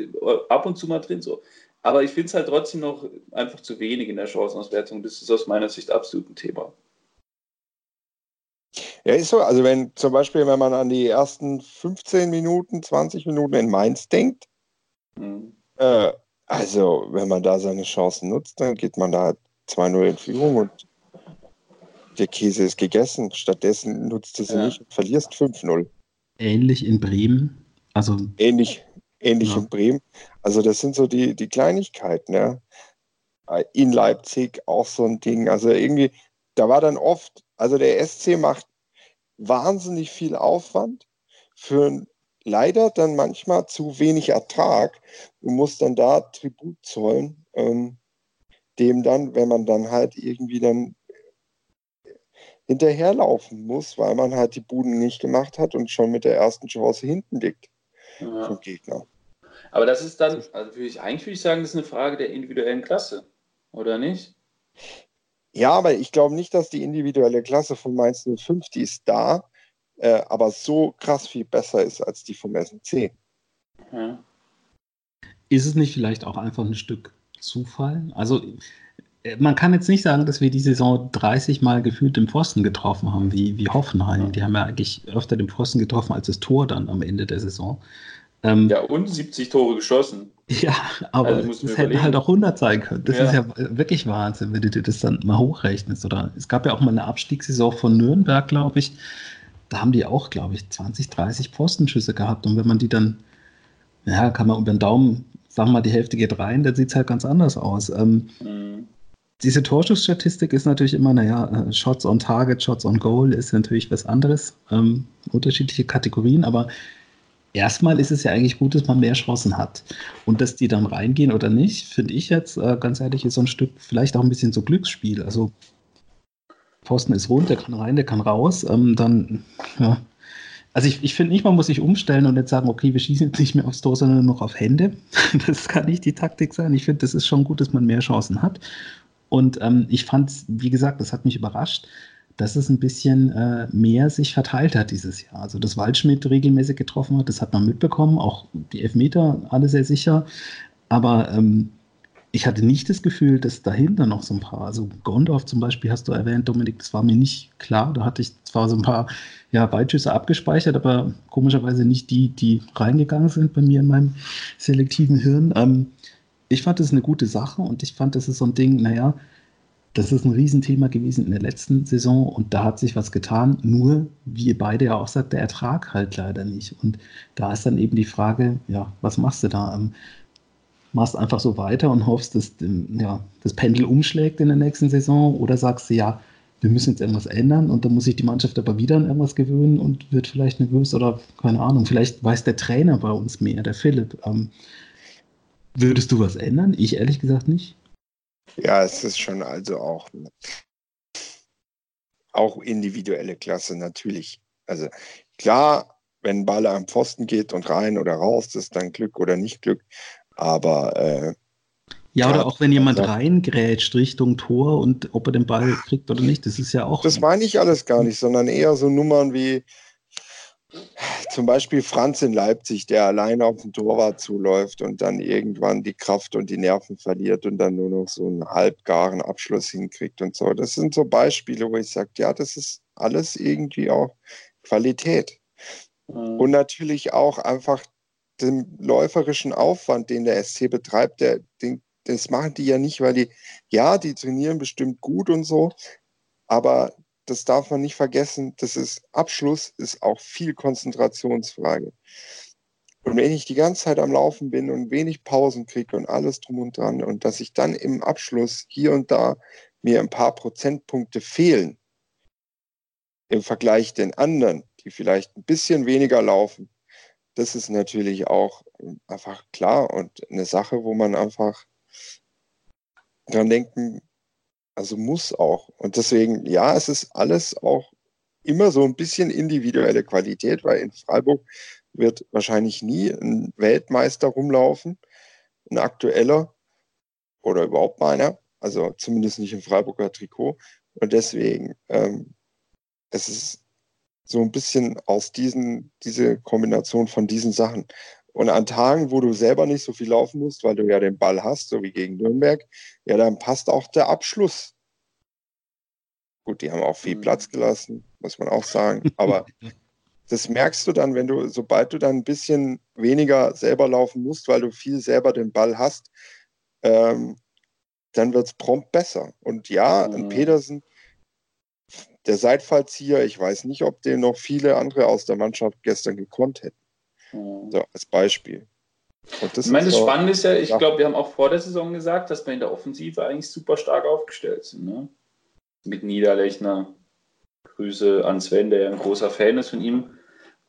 ab und zu mal drin so. Aber ich finde es halt trotzdem noch einfach zu wenig in der Chancenauswertung. Das ist aus meiner Sicht absolut ein Thema. Ja, ist so. Also wenn zum Beispiel, wenn man an die ersten 15 Minuten, 20 Minuten in Mainz denkt, mhm. äh, also wenn man da seine Chancen nutzt, dann geht man da 2-0 in Führung und der Käse ist gegessen. Stattdessen nutzt du sie ja. nicht und verlierst 5-0. Ähnlich in Bremen. Also ähnlich, ähnlich ja. in Bremen. Also das sind so die, die Kleinigkeiten, ja. In Leipzig auch so ein Ding. Also irgendwie, da war dann oft, also der SC macht wahnsinnig viel Aufwand für leider dann manchmal zu wenig Ertrag. Du musst dann da Tribut zollen, ähm, dem dann, wenn man dann halt irgendwie dann hinterherlaufen muss, weil man halt die Buden nicht gemacht hat und schon mit der ersten Chance hinten liegt ja. vom Gegner. Aber das ist dann, also würde ich, eigentlich würde ich sagen, das ist eine Frage der individuellen Klasse, oder nicht? Ja, aber ich glaube nicht, dass die individuelle Klasse von Mainz 05, die ist da, äh, aber so krass viel besser ist als die vom SNC. Ja. Ist es nicht vielleicht auch einfach ein Stück Zufall? Also man kann jetzt nicht sagen, dass wir die Saison 30 Mal gefühlt im Pfosten getroffen haben, wie, wie Hoffenheim. Die haben ja eigentlich öfter den Pfosten getroffen als das Tor dann am Ende der Saison. Ähm, ja, und 70 Tore geschossen. Ja, aber also es hätten halt auch 100 sein können. Das ja. ist ja wirklich Wahnsinn, wenn du dir das dann mal hochrechnest. Oder es gab ja auch mal eine Abstiegssaison von Nürnberg, glaube ich. Da haben die auch, glaube ich, 20, 30 Postenschüsse gehabt. Und wenn man die dann, ja, kann man über den Daumen, sagen wir mal, die Hälfte geht rein, dann sieht es halt ganz anders aus. Ähm, mhm. Diese Torschussstatistik ist natürlich immer, naja, äh, Shots on Target, Shots on Goal ist natürlich was anderes, ähm, unterschiedliche Kategorien, aber erstmal ist es ja eigentlich gut, dass man mehr Chancen hat. Und dass die dann reingehen oder nicht, finde ich jetzt äh, ganz ehrlich, ist so ein Stück vielleicht auch ein bisschen so Glücksspiel. Also Pfosten ist rund, der kann rein, der kann raus. Ähm, dann, ja. Also ich, ich finde nicht, man muss sich umstellen und jetzt sagen, okay, wir schießen jetzt nicht mehr aufs Tor, sondern nur noch auf Hände. Das kann nicht die Taktik sein. Ich finde, das ist schon gut, dass man mehr Chancen hat. Und ähm, ich fand wie gesagt, das hat mich überrascht, dass es ein bisschen äh, mehr sich verteilt hat dieses Jahr. Also, dass Waldschmidt regelmäßig getroffen hat, das hat man mitbekommen, auch die Elfmeter, alle sehr sicher. Aber ähm, ich hatte nicht das Gefühl, dass dahinter noch so ein paar, also Gondorf zum Beispiel hast du erwähnt, Dominik, das war mir nicht klar. Da hatte ich zwar so ein paar ja, Weitschüsse abgespeichert, aber komischerweise nicht die, die reingegangen sind bei mir in meinem selektiven Hirn. Ähm, ich fand das eine gute Sache und ich fand, das ist so ein Ding, naja, das ist ein Riesenthema gewesen in der letzten Saison und da hat sich was getan. Nur, wie ihr beide ja auch sagt, der Ertrag halt leider nicht. Und da ist dann eben die Frage, ja, was machst du da? Ähm, machst einfach so weiter und hoffst, dass ähm, ja, das Pendel umschlägt in der nächsten Saison oder sagst du, ja, wir müssen jetzt irgendwas ändern und dann muss sich die Mannschaft aber wieder an irgendwas gewöhnen und wird vielleicht nervös oder keine Ahnung, vielleicht weiß der Trainer bei uns mehr, der Philipp. Ähm, würdest du was ändern? Ich ehrlich gesagt nicht. Ja, es ist schon also auch, auch individuelle Klasse natürlich. Also klar, wenn ein Ball am Pfosten geht und rein oder raus, das ist dann Glück oder nicht Glück. Aber äh, ja, oder auch wenn jemand also, reingrätscht Richtung Tor und ob er den Ball kriegt oder nicht, das ist ja auch. Das meine ich alles gar nicht, sondern eher so Nummern wie zum Beispiel Franz in Leipzig, der alleine auf den Torwart zuläuft und dann irgendwann die Kraft und die Nerven verliert und dann nur noch so einen halbgaren Abschluss hinkriegt und so. Das sind so Beispiele, wo ich sage, ja, das ist alles irgendwie auch Qualität. Mhm. Und natürlich auch einfach den läuferischen Aufwand, den der SC betreibt, der, den, das machen die ja nicht, weil die, ja, die trainieren bestimmt gut und so, aber das darf man nicht vergessen, das ist Abschluss ist auch viel Konzentrationsfrage. Und wenn ich die ganze Zeit am Laufen bin und wenig Pausen kriege und alles drum und dran und dass ich dann im Abschluss hier und da mir ein paar Prozentpunkte fehlen im Vergleich den anderen, die vielleicht ein bisschen weniger laufen, das ist natürlich auch einfach klar und eine Sache, wo man einfach dran denken also muss auch. Und deswegen, ja, es ist alles auch immer so ein bisschen individuelle Qualität, weil in Freiburg wird wahrscheinlich nie ein Weltmeister rumlaufen, ein aktueller oder überhaupt mal einer, also zumindest nicht im Freiburger Trikot. Und deswegen, ähm, es ist so ein bisschen aus diesen, diese Kombination von diesen Sachen. Und an Tagen, wo du selber nicht so viel laufen musst, weil du ja den Ball hast, so wie gegen Nürnberg, ja, dann passt auch der Abschluss. Gut, die haben auch viel Platz mhm. gelassen, muss man auch sagen. Aber das merkst du dann, wenn du, sobald du dann ein bisschen weniger selber laufen musst, weil du viel selber den Ball hast, ähm, dann wird es prompt besser. Und ja, mhm. Pedersen, der Seitfallzieher, ich weiß nicht, ob den noch viele andere aus der Mannschaft gestern gekonnt hätten. Mhm. So, als Beispiel. ich meine, das Spannende ist ja, ich ja. glaube, wir haben auch vor der Saison gesagt, dass wir in der Offensive eigentlich super stark aufgestellt sind. Ne? Mit Niederlechner. Grüße an Sven, der ja ein großer Fan ist von ihm.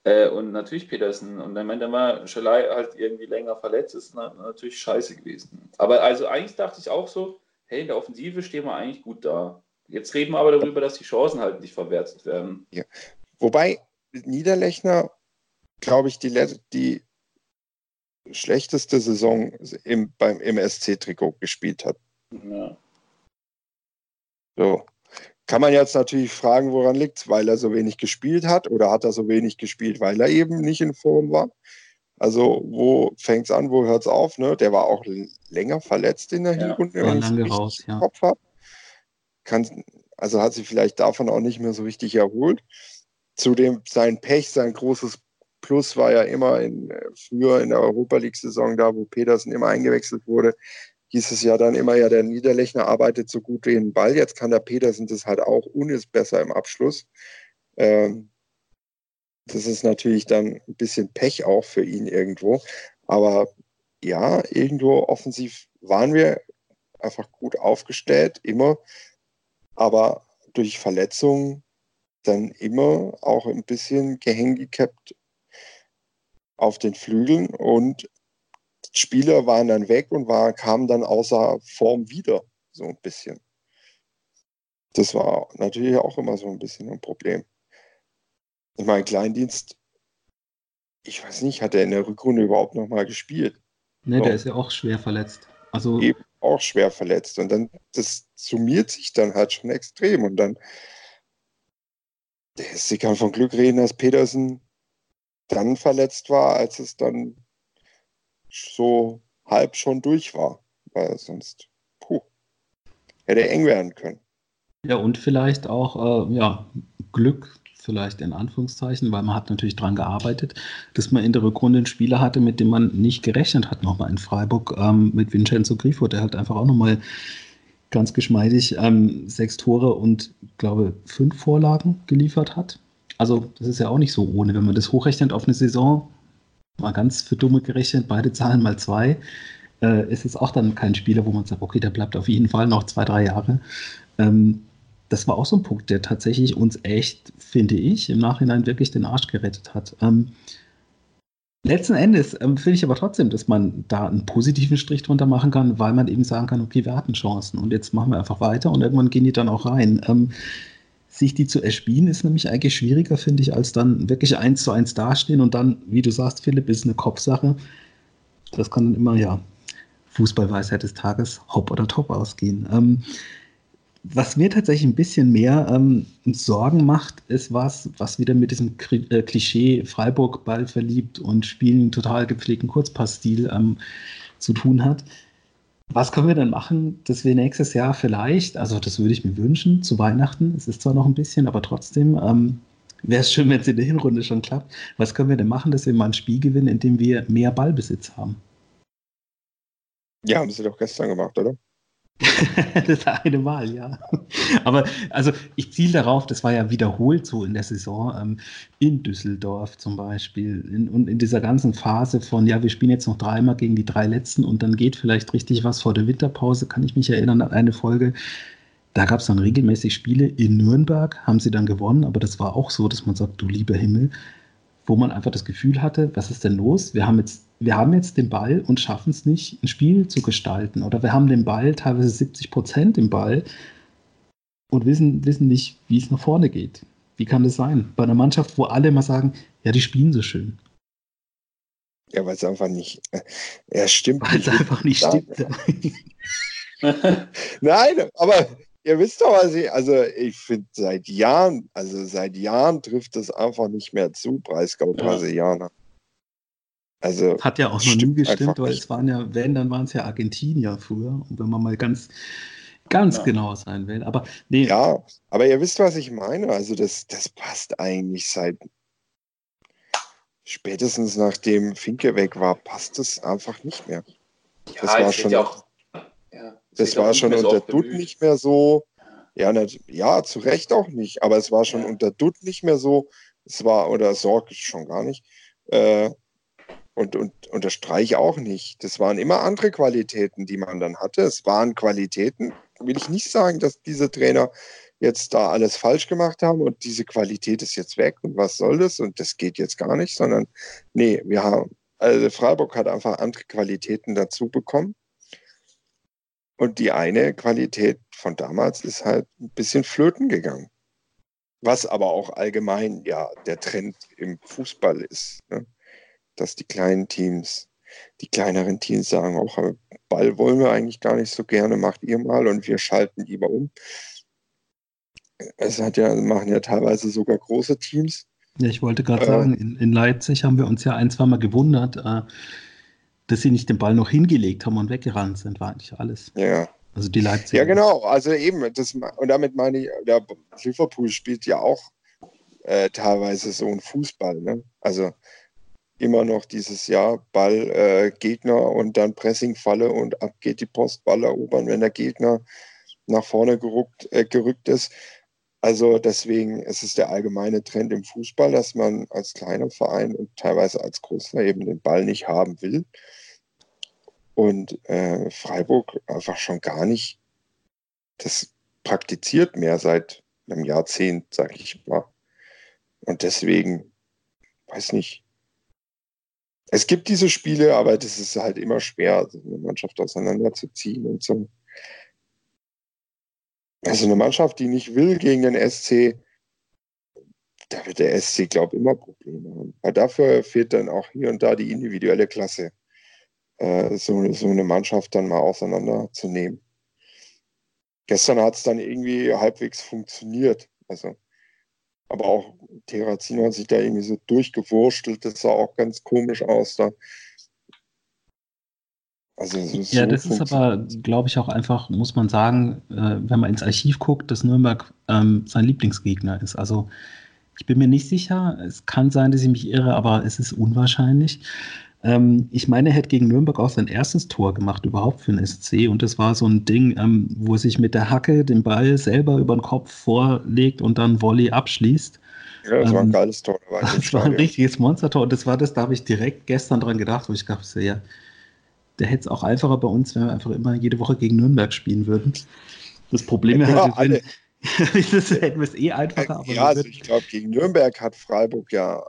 Äh, und natürlich Petersen. Und dann, dann war Schalai halt irgendwie länger verletzt, ist natürlich scheiße gewesen. Aber also eigentlich dachte ich auch so, hey, in der Offensive stehen wir eigentlich gut da. Jetzt reden wir aber darüber, dass die Chancen halt nicht verwertet werden. Ja. Wobei Niederlechner glaube ich, die, die schlechteste Saison im, beim MSC-Trikot gespielt hat. Ja. So. Kann man jetzt natürlich fragen, woran liegt es, weil er so wenig gespielt hat oder hat er so wenig gespielt, weil er eben nicht in Form war? Also, wo fängt es an, wo hört es auf? Ne? Der war auch länger verletzt in der ja, Hinrunde, wenn ich es raus, ja. Kopf habe. also hat sich vielleicht davon auch nicht mehr so richtig erholt. Zudem sein Pech, sein großes Plus war ja immer in, äh, früher in der Europa League-Saison da, wo Petersen immer eingewechselt wurde, hieß es ja dann immer, ja, der Niederlechner arbeitet so gut wie ein Ball. Jetzt kann der Petersen das halt auch und ist besser im Abschluss. Ähm, das ist natürlich dann ein bisschen Pech auch für ihn irgendwo. Aber ja, irgendwo offensiv waren wir einfach gut aufgestellt, immer. Aber durch Verletzungen dann immer auch ein bisschen gehandicapt auf den Flügeln und Spieler waren dann weg und war, kamen dann außer Form wieder, so ein bisschen. Das war natürlich auch immer so ein bisschen ein Problem. Ich meine, Kleindienst, ich weiß nicht, hat er in der Rückrunde überhaupt noch mal gespielt? Ne, so. der ist ja auch schwer verletzt. Also auch schwer verletzt. Und dann, das summiert sich dann halt schon extrem. Und dann, sie kann von Glück reden, dass Petersen dann verletzt war, als es dann so halb schon durch war. Weil sonst, puh, hätte eng werden können. Ja, und vielleicht auch, äh, ja, Glück, vielleicht in Anführungszeichen, weil man hat natürlich daran gearbeitet, dass man in der Rückrunde einen Spieler hatte, mit dem man nicht gerechnet hat, nochmal in Freiburg, ähm, mit Vincenzo Grifo, der halt einfach auch nochmal ganz geschmeidig ähm, sechs Tore und, glaube fünf Vorlagen geliefert hat. Also das ist ja auch nicht so ohne, wenn man das hochrechnet auf eine Saison, mal ganz für Dumme gerechnet, beide Zahlen mal zwei, äh, ist es auch dann kein Spieler, wo man sagt, okay, der bleibt auf jeden Fall noch zwei, drei Jahre. Ähm, das war auch so ein Punkt, der tatsächlich uns echt, finde ich, im Nachhinein wirklich den Arsch gerettet hat. Ähm, letzten Endes ähm, finde ich aber trotzdem, dass man da einen positiven Strich drunter machen kann, weil man eben sagen kann, okay, wir hatten Chancen und jetzt machen wir einfach weiter und irgendwann gehen die dann auch rein. Ähm, sich die zu erspielen, ist nämlich eigentlich schwieriger, finde ich, als dann wirklich eins zu eins dastehen und dann, wie du sagst, Philipp, ist eine Kopfsache. Das kann dann immer, ja, Fußballweisheit des Tages, hopp oder top ausgehen. Ähm, was mir tatsächlich ein bisschen mehr ähm, Sorgen macht, ist was, was wieder mit diesem äh, Klischee Freiburg Ball verliebt und spielen total gepflegten Kurzpassstil ähm, zu tun hat. Was können wir denn machen, dass wir nächstes Jahr vielleicht, also das würde ich mir wünschen, zu Weihnachten, es ist zwar noch ein bisschen, aber trotzdem ähm, wäre es schön, wenn es in der Hinrunde schon klappt. Was können wir denn machen, dass wir mal ein Spiel gewinnen, in dem wir mehr Ballbesitz haben? Ja, haben sie doch gestern gemacht, oder? das eine Mal, ja. Aber also ich ziele darauf, das war ja wiederholt so in der Saison, ähm, in Düsseldorf zum Beispiel. In, und in dieser ganzen Phase von, ja, wir spielen jetzt noch dreimal gegen die drei letzten und dann geht vielleicht richtig was vor der Winterpause, kann ich mich erinnern an eine Folge. Da gab es dann regelmäßig Spiele in Nürnberg, haben sie dann gewonnen, aber das war auch so, dass man sagt, du lieber Himmel, wo man einfach das Gefühl hatte, was ist denn los? Wir haben jetzt, wir haben jetzt den Ball und schaffen es nicht, ein Spiel zu gestalten. Oder wir haben den Ball, teilweise 70 Prozent im Ball und wissen, wissen nicht, wie es nach vorne geht. Wie kann das sein? Bei einer Mannschaft, wo alle immer sagen, ja, die spielen so schön. Ja, weil es einfach nicht. Äh, ja, stimmt. Weil es einfach nicht stimmt. Nein, aber ihr wisst doch, was ich, also ich finde seit Jahren, also seit Jahren trifft das einfach nicht mehr zu, Breisgau Brasilianer. Also hat ja auch noch nie gestimmt, weil es waren ja, wenn, dann waren es ja Argentinier früher. Und wenn man mal ganz, ganz ja. genau sein will. Aber nee. Ja, aber ihr wisst, was ich meine. Also das, das passt eigentlich seit spätestens nachdem Finke weg war, passt es einfach nicht mehr. Ja, das war schon. Auch, ja, das war schon unter Dutt nicht mehr so. Ja, nicht, ja, zu Recht auch nicht. Aber es war schon ja. unter Dutt nicht mehr so. Es war, oder Sorg schon gar nicht. Äh, und, und unterstreiche auch nicht. Das waren immer andere Qualitäten, die man dann hatte. Es waren Qualitäten, will ich nicht sagen, dass diese Trainer jetzt da alles falsch gemacht haben und diese Qualität ist jetzt weg und was soll das und das geht jetzt gar nicht, sondern nee, wir haben, also Freiburg hat einfach andere Qualitäten dazu bekommen und die eine Qualität von damals ist halt ein bisschen flöten gegangen. Was aber auch allgemein ja der Trend im Fußball ist. Ne? Dass die kleinen Teams, die kleineren Teams sagen, auch Ball wollen wir eigentlich gar nicht so gerne, macht ihr mal und wir schalten lieber um. Es hat ja, machen ja teilweise sogar große Teams. Ja, ich wollte gerade äh, sagen, in, in, Leipzig haben wir uns ja ein, zweimal gewundert, äh, dass sie nicht den Ball noch hingelegt haben und weggerannt sind, war eigentlich alles. Ja. Also die Leipzig. Ja, genau. Also eben, das, und damit meine ich, der Liverpool spielt ja auch äh, teilweise so ein Fußball. Ne? Also immer noch dieses Jahr Ball, äh, Gegner und dann Pressingfalle und ab geht die Post, Ball erobern, wenn der Gegner nach vorne gerückt, äh, gerückt ist. Also deswegen ist es der allgemeine Trend im Fußball, dass man als kleiner Verein und teilweise als großer eben den Ball nicht haben will. Und äh, Freiburg einfach schon gar nicht das praktiziert mehr seit einem Jahrzehnt, sag ich mal. Und deswegen, weiß nicht. Es gibt diese Spiele, aber das ist halt immer schwer, eine Mannschaft auseinanderzuziehen und so. Also eine Mannschaft, die nicht will gegen den SC, da wird der SC, glaube ich, immer Probleme haben. Weil dafür fehlt dann auch hier und da die individuelle Klasse. äh, so, so eine Mannschaft dann mal auseinanderzunehmen. Gestern hat es dann irgendwie halbwegs funktioniert. Also, aber auch Terrazino hat sich da irgendwie so durchgewurstelt. Das sah auch ganz komisch aus da. Also so ja, das ist aber, glaube ich, auch einfach, muss man sagen, äh, wenn man ins Archiv guckt, dass Nürnberg ähm, sein Lieblingsgegner ist. Also ich bin mir nicht sicher, es kann sein, dass ich mich irre, aber es ist unwahrscheinlich. Ähm, ich meine, er hätte gegen Nürnberg auch sein erstes Tor gemacht, überhaupt für den SC. Und das war so ein Ding, ähm, wo er sich mit der Hacke den Ball selber über den Kopf vorlegt und dann Volley abschließt. Ja, das war ein ähm, geiles Tor. War das war ein richtiges Monstertor. Und das war das, da habe ich direkt gestern dran gedacht, wo ich dachte, ja, der hätte es auch einfacher bei uns, wenn wir einfach immer jede Woche gegen Nürnberg spielen würden. Das Problem ist halt, das hätten wir es eh einfacher. ja, also ich glaube, gegen Nürnberg hat Freiburg ja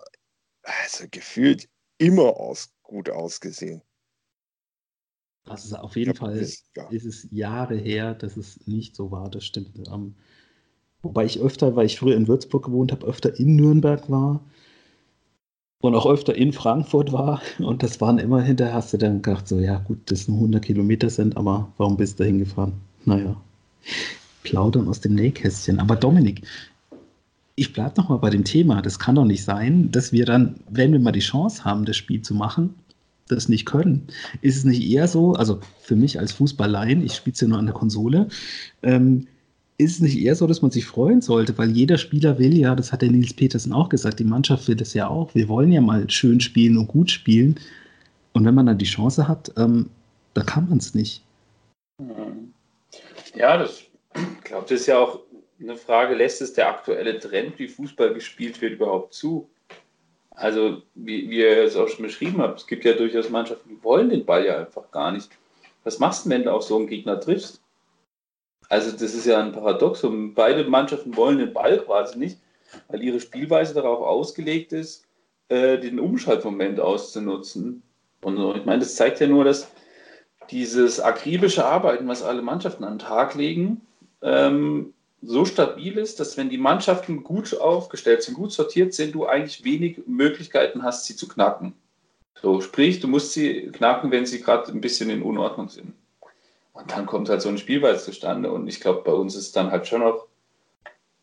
also gefühlt immer aus, gut ausgesehen. Das ist auf jeden Fall, ist, ja. ist, es Jahre her, dass es nicht so war, das stimmt. Um, wobei ich öfter, weil ich früher in Würzburg gewohnt habe, öfter in Nürnberg war und auch öfter in Frankfurt war. Und das waren immer hinterher, hast du dann gedacht, so, ja gut, das nur 100 Kilometer sind, aber warum bist du da hingefahren? Naja, plaudern aus dem Nähkästchen. Aber Dominik, ich bleibe nochmal bei dem Thema. Das kann doch nicht sein, dass wir dann, wenn wir mal die Chance haben, das Spiel zu machen, das nicht können. Ist es nicht eher so, also für mich als Fußballlein, ich spiele es ja nur an der Konsole, ähm, ist es nicht eher so, dass man sich freuen sollte, weil jeder Spieler will ja, das hat der Nils Petersen auch gesagt, die Mannschaft will das ja auch. Wir wollen ja mal schön spielen und gut spielen. Und wenn man dann die Chance hat, ähm, da kann man es nicht. Ja, das, ich glaube, das ist ja auch eine Frage, lässt es der aktuelle Trend, wie Fußball gespielt wird, überhaupt zu? Also, wie, wie ihr es auch schon beschrieben habt, es gibt ja durchaus Mannschaften, die wollen den Ball ja einfach gar nicht. Was machst du, wenn du auf so einen Gegner triffst? Also das ist ja ein Paradoxum. Beide Mannschaften wollen den Ball quasi nicht, weil ihre Spielweise darauf ausgelegt ist, äh, den Umschaltmoment auszunutzen. Und ich meine, das zeigt ja nur, dass dieses akribische Arbeiten, was alle Mannschaften an den Tag legen, ähm, so stabil ist, dass wenn die Mannschaften gut aufgestellt sind, gut sortiert sind, du eigentlich wenig Möglichkeiten hast, sie zu knacken. So, sprich, du musst sie knacken, wenn sie gerade ein bisschen in Unordnung sind. Und dann kommt halt so eine Spielweise zustande. Und ich glaube, bei uns ist dann halt schon noch,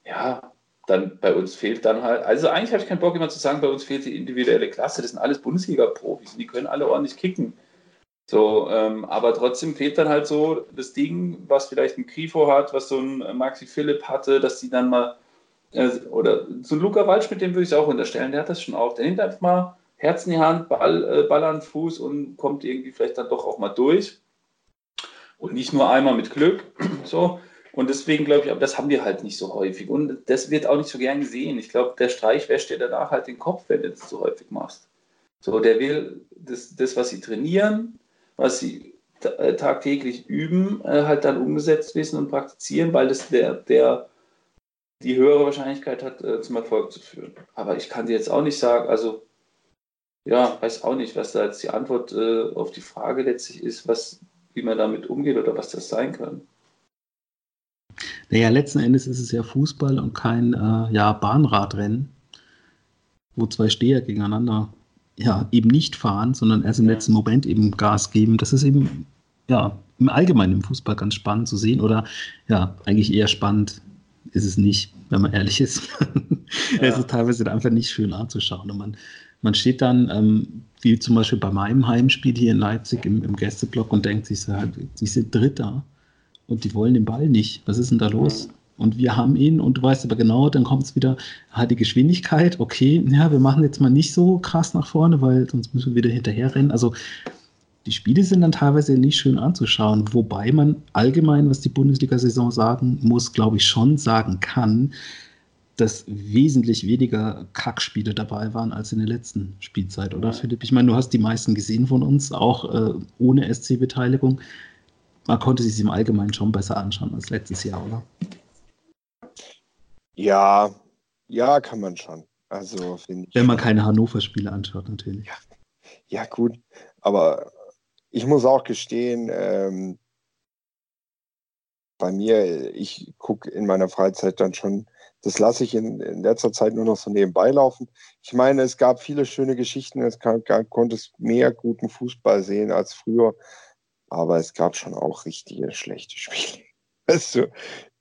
ja, dann bei uns fehlt dann halt, also eigentlich habe ich keinen Bock immer zu sagen, bei uns fehlt die individuelle Klasse. Das sind alles Bundesliga-Profis und die können alle ordentlich kicken. So, ähm, aber trotzdem fehlt dann halt so das Ding, was vielleicht ein Grifo hat, was so ein Maxi Philipp hatte, dass die dann mal, äh, oder so ein Luca Waldschmidt, dem würde ich es auch unterstellen, der hat das schon auch. Der nimmt einfach mal Herz in die Hand, Ball, äh, Ball an den Fuß und kommt irgendwie vielleicht dann doch auch mal durch. Und nicht nur einmal mit Glück. So. Und deswegen glaube ich, aber das haben wir halt nicht so häufig. Und das wird auch nicht so gern gesehen. Ich glaube, der Streich wäscht dir danach halt den Kopf, wenn du das zu häufig machst. So, der will das, das was sie trainieren, was sie äh, tagtäglich üben, äh, halt dann umgesetzt wissen und praktizieren, weil das der, der die höhere Wahrscheinlichkeit hat, äh, zum Erfolg zu führen. Aber ich kann dir jetzt auch nicht sagen, also ja, weiß auch nicht, was da jetzt die Antwort auf die Frage letztlich ist, was wie man damit umgeht oder was das sein kann. Naja, letzten Endes ist es ja Fußball und kein äh, ja, Bahnradrennen, wo zwei Steher gegeneinander ja, eben nicht fahren, sondern erst im letzten Moment eben Gas geben. Das ist eben ja im Allgemeinen im Fußball ganz spannend zu sehen oder ja, eigentlich eher spannend ist es nicht, wenn man ehrlich ist. Ja. es ist teilweise einfach nicht schön anzuschauen. Und man, man steht dann, ähm, wie zum Beispiel bei meinem Heimspiel hier in Leipzig im, im Gästeblock und denkt sich so, halt, sie sind Dritter und die wollen den Ball nicht. Was ist denn da los? Und wir haben ihn und du weißt aber genau, dann kommt es wieder, hat die Geschwindigkeit, okay, ja, wir machen jetzt mal nicht so krass nach vorne, weil sonst müssen wir wieder hinterher rennen. Also die Spiele sind dann teilweise nicht schön anzuschauen, wobei man allgemein, was die Bundesliga-Saison sagen muss, glaube ich schon sagen kann, dass wesentlich weniger Kackspiele dabei waren als in der letzten Spielzeit, oder Philipp? Ich meine, du hast die meisten gesehen von uns, auch äh, ohne SC-Beteiligung. Man konnte sich im Allgemeinen schon besser anschauen als letztes Jahr, oder? Ja, ja, kann man schon. Also. Wenn man keine Hannover-Spiele anschaut, natürlich. Ja, ja, gut. Aber ich muss auch gestehen, ähm, bei mir, ich gucke in meiner Freizeit dann schon, das lasse ich in, in, letzter Zeit nur noch so nebenbei laufen. Ich meine, es gab viele schöne Geschichten, es kann, kann, konntest mehr guten Fußball sehen als früher, aber es gab schon auch richtige schlechte Spiele. Also,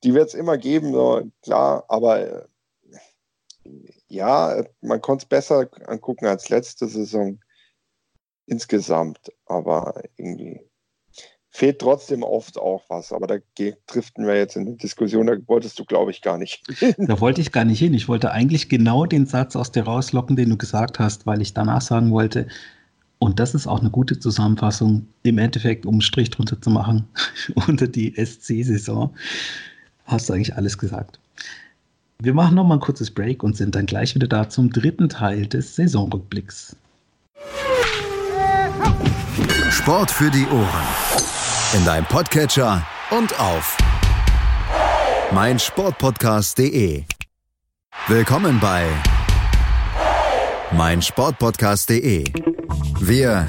die wird es immer geben, so, klar, aber äh, ja, man konnte es besser angucken als letzte Saison insgesamt, aber irgendwie fehlt trotzdem oft auch was. Aber da driften wir jetzt in eine Diskussion, da wolltest du, glaube ich, gar nicht. da wollte ich gar nicht hin. Ich wollte eigentlich genau den Satz aus dir rauslocken, den du gesagt hast, weil ich danach sagen wollte, und das ist auch eine gute Zusammenfassung, im Endeffekt, um einen Strich drunter zu machen, unter die SC-Saison, hast du eigentlich alles gesagt. Wir machen nochmal ein kurzes Break und sind dann gleich wieder da zum dritten Teil des Saisonrückblicks. Sport für die Ohren. In deinem Podcatcher und auf meinsportpodcast.de. Willkommen bei meinsportpodcast.de. Wir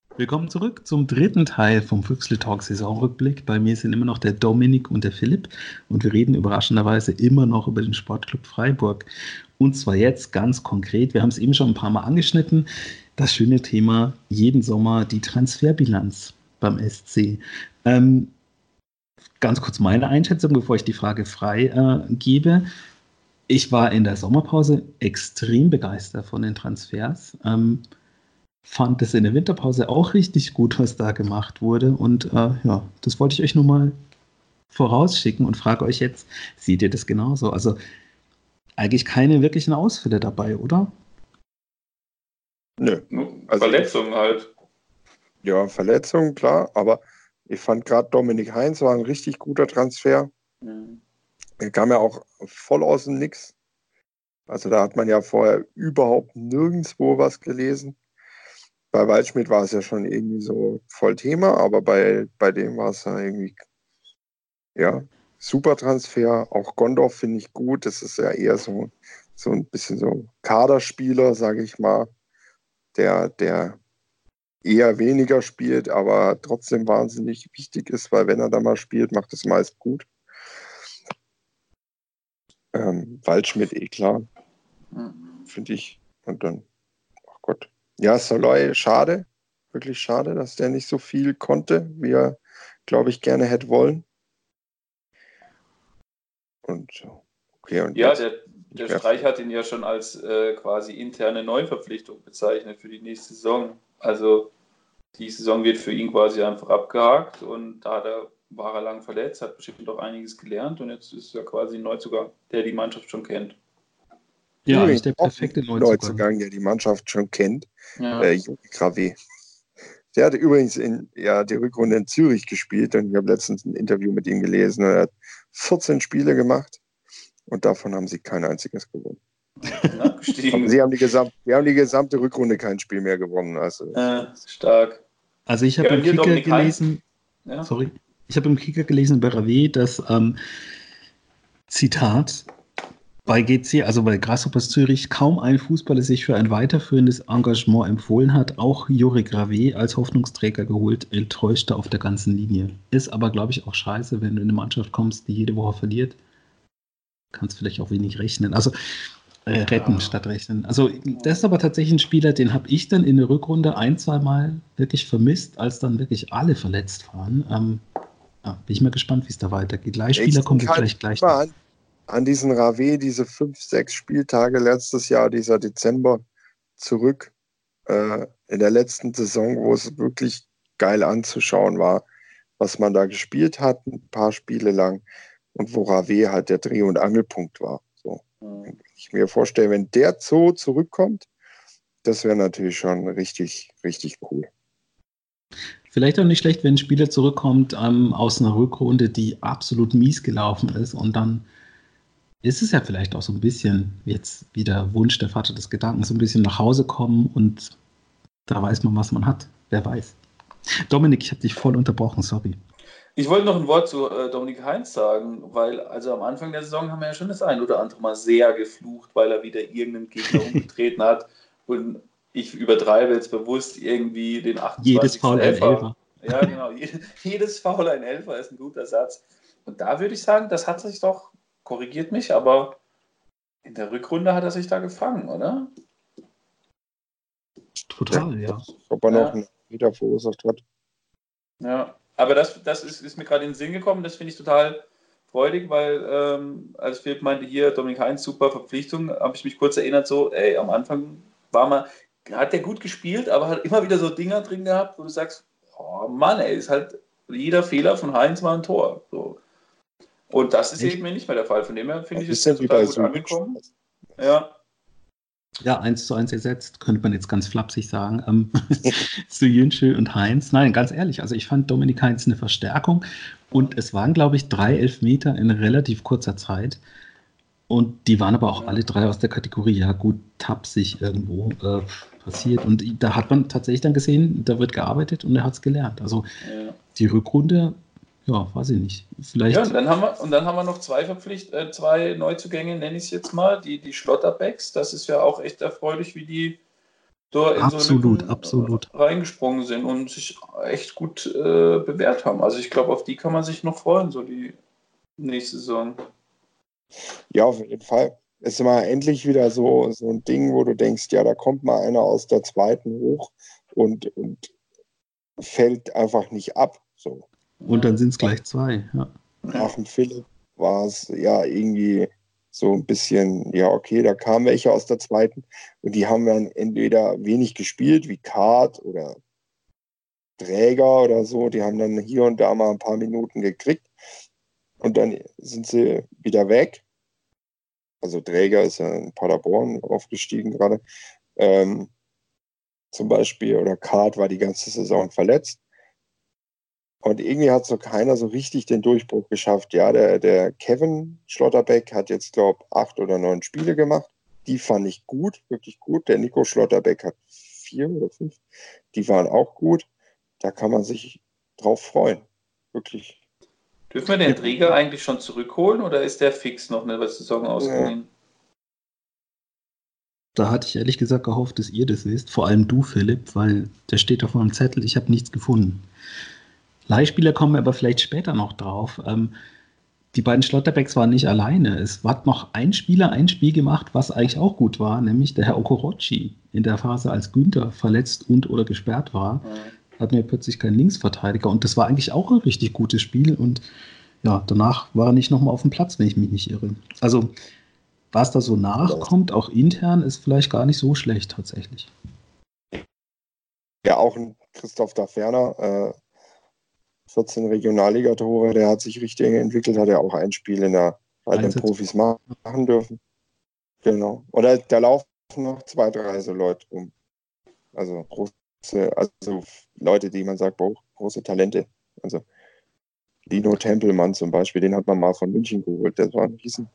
Willkommen zurück zum dritten Teil vom Füchsle Talk Saisonrückblick. Bei mir sind immer noch der Dominik und der Philipp und wir reden überraschenderweise immer noch über den Sportclub Freiburg. Und zwar jetzt ganz konkret, wir haben es eben schon ein paar Mal angeschnitten, das schöne Thema jeden Sommer die Transferbilanz beim SC. Ähm, ganz kurz meine Einschätzung, bevor ich die Frage frei äh, gebe. Ich war in der Sommerpause extrem begeistert von den Transfers. Ähm, fand es in der Winterpause auch richtig gut, was da gemacht wurde. Und äh, ja, das wollte ich euch nur mal vorausschicken und frage euch jetzt, seht ihr das genauso? Also eigentlich keine wirklichen Ausfälle dabei, oder? Nö. Also, Verletzungen halt. Ja, Verletzungen, klar, aber ich fand gerade Dominik Heinz war ein richtig guter Transfer. Mhm. Er kam ja auch voll aus dem Nix. Also da hat man ja vorher überhaupt nirgendwo was gelesen bei Waldschmidt war es ja schon irgendwie so voll Thema, aber bei, bei dem war es ja irgendwie, ja, super Transfer. Auch Gondorf finde ich gut. Das ist ja eher so, so ein bisschen so Kaderspieler, sage ich mal, der, der eher weniger spielt, aber trotzdem wahnsinnig wichtig ist, weil wenn er da mal spielt, macht es meist gut. Ähm, Waldschmidt eh klar, mhm. finde ich. Und dann, ja, Soloy, schade. Wirklich schade, dass der nicht so viel konnte, wie er, glaube ich, gerne hätte wollen. Und okay, und ja, jetzt, der, der Streich hat ihn ja schon als äh, quasi interne Neuverpflichtung bezeichnet für die nächste Saison. Also die Saison wird für ihn quasi einfach abgehakt und da er, war er lang verletzt, hat bestimmt auch einiges gelernt und jetzt ist er quasi ein Neuzugang, der die Mannschaft schon kennt. Ja, ist der perfekte Neuzugang. Neuzugang, der die Mannschaft schon kennt. Ja. Äh, Jogi Grave. Der hatte übrigens in, ja, die Rückrunde in Zürich gespielt und ich habe letztens ein Interview mit ihm gelesen. Er hat 14 Spiele gemacht und davon haben sie kein einziges gewonnen. sie haben die, gesamte, die haben die gesamte Rückrunde kein Spiel mehr gewonnen. Also. Äh, stark. Also ich habe ja, im Kicker gelesen, ja. sorry, ich habe im Kicker gelesen bei Rave, dass ähm, Zitat, bei GC, also bei Grasshoppers Zürich, kaum ein Fußballer sich für ein weiterführendes Engagement empfohlen hat. Auch Juri Grave als Hoffnungsträger geholt, enttäuschte auf der ganzen Linie. Ist aber, glaube ich, auch scheiße, wenn du in eine Mannschaft kommst, die jede Woche verliert. Kannst vielleicht auch wenig rechnen. Also äh, retten ja. statt rechnen. Also das ist aber tatsächlich ein Spieler, den habe ich dann in der Rückrunde ein, zwei Mal wirklich vermisst, als dann wirklich alle verletzt waren. Ähm, ja, bin ich mal gespannt, wie es da weitergeht. Leihspieler kommen wir vielleicht gleich. An, an diesen Rave, diese fünf, sechs Spieltage letztes Jahr, dieser Dezember, zurück äh, in der letzten Saison, wo es wirklich geil anzuschauen war, was man da gespielt hat, ein paar Spiele lang und wo Rave halt der Dreh- und Angelpunkt war. So. Mhm. Ich mir vorstelle, wenn der so zurückkommt, das wäre natürlich schon richtig, richtig cool. Vielleicht auch nicht schlecht, wenn ein Spieler zurückkommt ähm, aus einer Rückrunde, die absolut mies gelaufen ist und dann ist es ja vielleicht auch so ein bisschen jetzt wieder Wunsch der Vater des Gedankens, so ein bisschen nach Hause kommen und da weiß man, was man hat. Wer weiß. Dominik, ich habe dich voll unterbrochen, sorry. Ich wollte noch ein Wort zu äh, Dominik Heinz sagen, weil also am Anfang der Saison haben wir ja schon das ein oder andere Mal sehr geflucht, weil er wieder irgendeinen Gegner umgetreten hat und ich übertreibe jetzt bewusst irgendwie den 28. Jedes Foul ein Elfer. Ja, genau. Jedes Foul ein Elfer ist ein guter Satz. Und da würde ich sagen, das hat sich doch, korrigiert mich, aber in der Rückrunde hat er sich da gefangen, oder? Total, ja. Ob er noch einen Meter verursacht hat. Ja, aber das, das ist, ist mir gerade in den Sinn gekommen, das finde ich total freudig, weil ähm, als Philipp meinte, hier, Dominik Heinz, super Verpflichtung, habe ich mich kurz erinnert, so, ey, am Anfang war mal, hat der gut gespielt, aber hat immer wieder so Dinger drin gehabt, wo du sagst, oh Mann, ey, ist halt jeder Fehler von Heinz war ein Tor. So. Und das ist Echt? eben nicht mehr der Fall. Von dem her finde ich es total gut angekommen. Ja. Ja, eins zu eins ersetzt, könnte man jetzt ganz flapsig sagen, ähm, zu Jünsche und Heinz. Nein, ganz ehrlich, also ich fand Dominik Heinz eine Verstärkung und es waren, glaube ich, drei Elfmeter in relativ kurzer Zeit. Und die waren aber auch alle drei aus der Kategorie, ja gut, tapsig irgendwo äh, passiert. Und da hat man tatsächlich dann gesehen, da wird gearbeitet und er hat es gelernt. Also ja. die Rückrunde ja, weiß ich nicht. Vielleicht. Ja, und dann haben wir, und dann haben wir noch zwei Verpflicht, äh, zwei Neuzugänge, nenne ich es jetzt mal, die, die Schlotterbacks. Das ist ja auch echt erfreulich, wie die da in absolut, so absolut. reingesprungen sind und sich echt gut äh, bewährt haben. Also ich glaube, auf die kann man sich noch freuen, so die nächste Saison. Ja, auf jeden Fall. Es ist immer endlich wieder so, so ein Ding, wo du denkst, ja, da kommt mal einer aus der zweiten hoch und, und fällt einfach nicht ab. Und dann sind es gleich zwei. Ja. Nach dem Philipp war es ja irgendwie so ein bisschen, ja, okay, da kamen welche aus der zweiten und die haben dann entweder wenig gespielt, wie Kart oder Träger oder so, die haben dann hier und da mal ein paar Minuten gekriegt und dann sind sie wieder weg. Also Träger ist ja in Paderborn aufgestiegen gerade. Ähm, zum Beispiel, oder Kart war die ganze Saison verletzt. Und irgendwie hat so keiner so richtig den Durchbruch geschafft. Ja, der, der Kevin Schlotterbeck hat jetzt, glaube ich, acht oder neun Spiele gemacht. Die fand ich gut, wirklich gut. Der Nico Schlotterbeck hat vier oder fünf. Die waren auch gut. Da kann man sich drauf freuen. Wirklich. Dürfen wir den Träger eigentlich schon zurückholen oder ist der fix noch eine Saison ausgeliehen? Ja. Da hatte ich ehrlich gesagt gehofft, dass ihr das wisst. Vor allem du, Philipp, weil der steht auf meinem Zettel. Ich habe nichts gefunden. Leihspieler kommen aber vielleicht später noch drauf. Ähm, die beiden Schlotterbecks waren nicht alleine. Es hat noch ein Spieler ein Spiel gemacht, was eigentlich auch gut war, nämlich der Herr Okorochi in der Phase, als Günther verletzt und oder gesperrt war. Mhm. Hatten wir plötzlich keinen Linksverteidiger und das war eigentlich auch ein richtig gutes Spiel und ja, danach war er nicht nochmal auf dem Platz, wenn ich mich nicht irre. Also, was da so nachkommt, auch intern, ist vielleicht gar nicht so schlecht tatsächlich. Ja, auch ein Christoph Daferner, äh, 14 Regionalligatore, der hat sich richtig entwickelt, hat ja auch ein Spiel in der, bei den Profis machen dürfen. Genau. Oder da laufen noch zwei, drei so Leute rum. Also große, also Leute, die man sagt, boah, große Talente. Also Lino Tempelmann zum Beispiel, den hat man mal von München geholt. Der war ein riesen,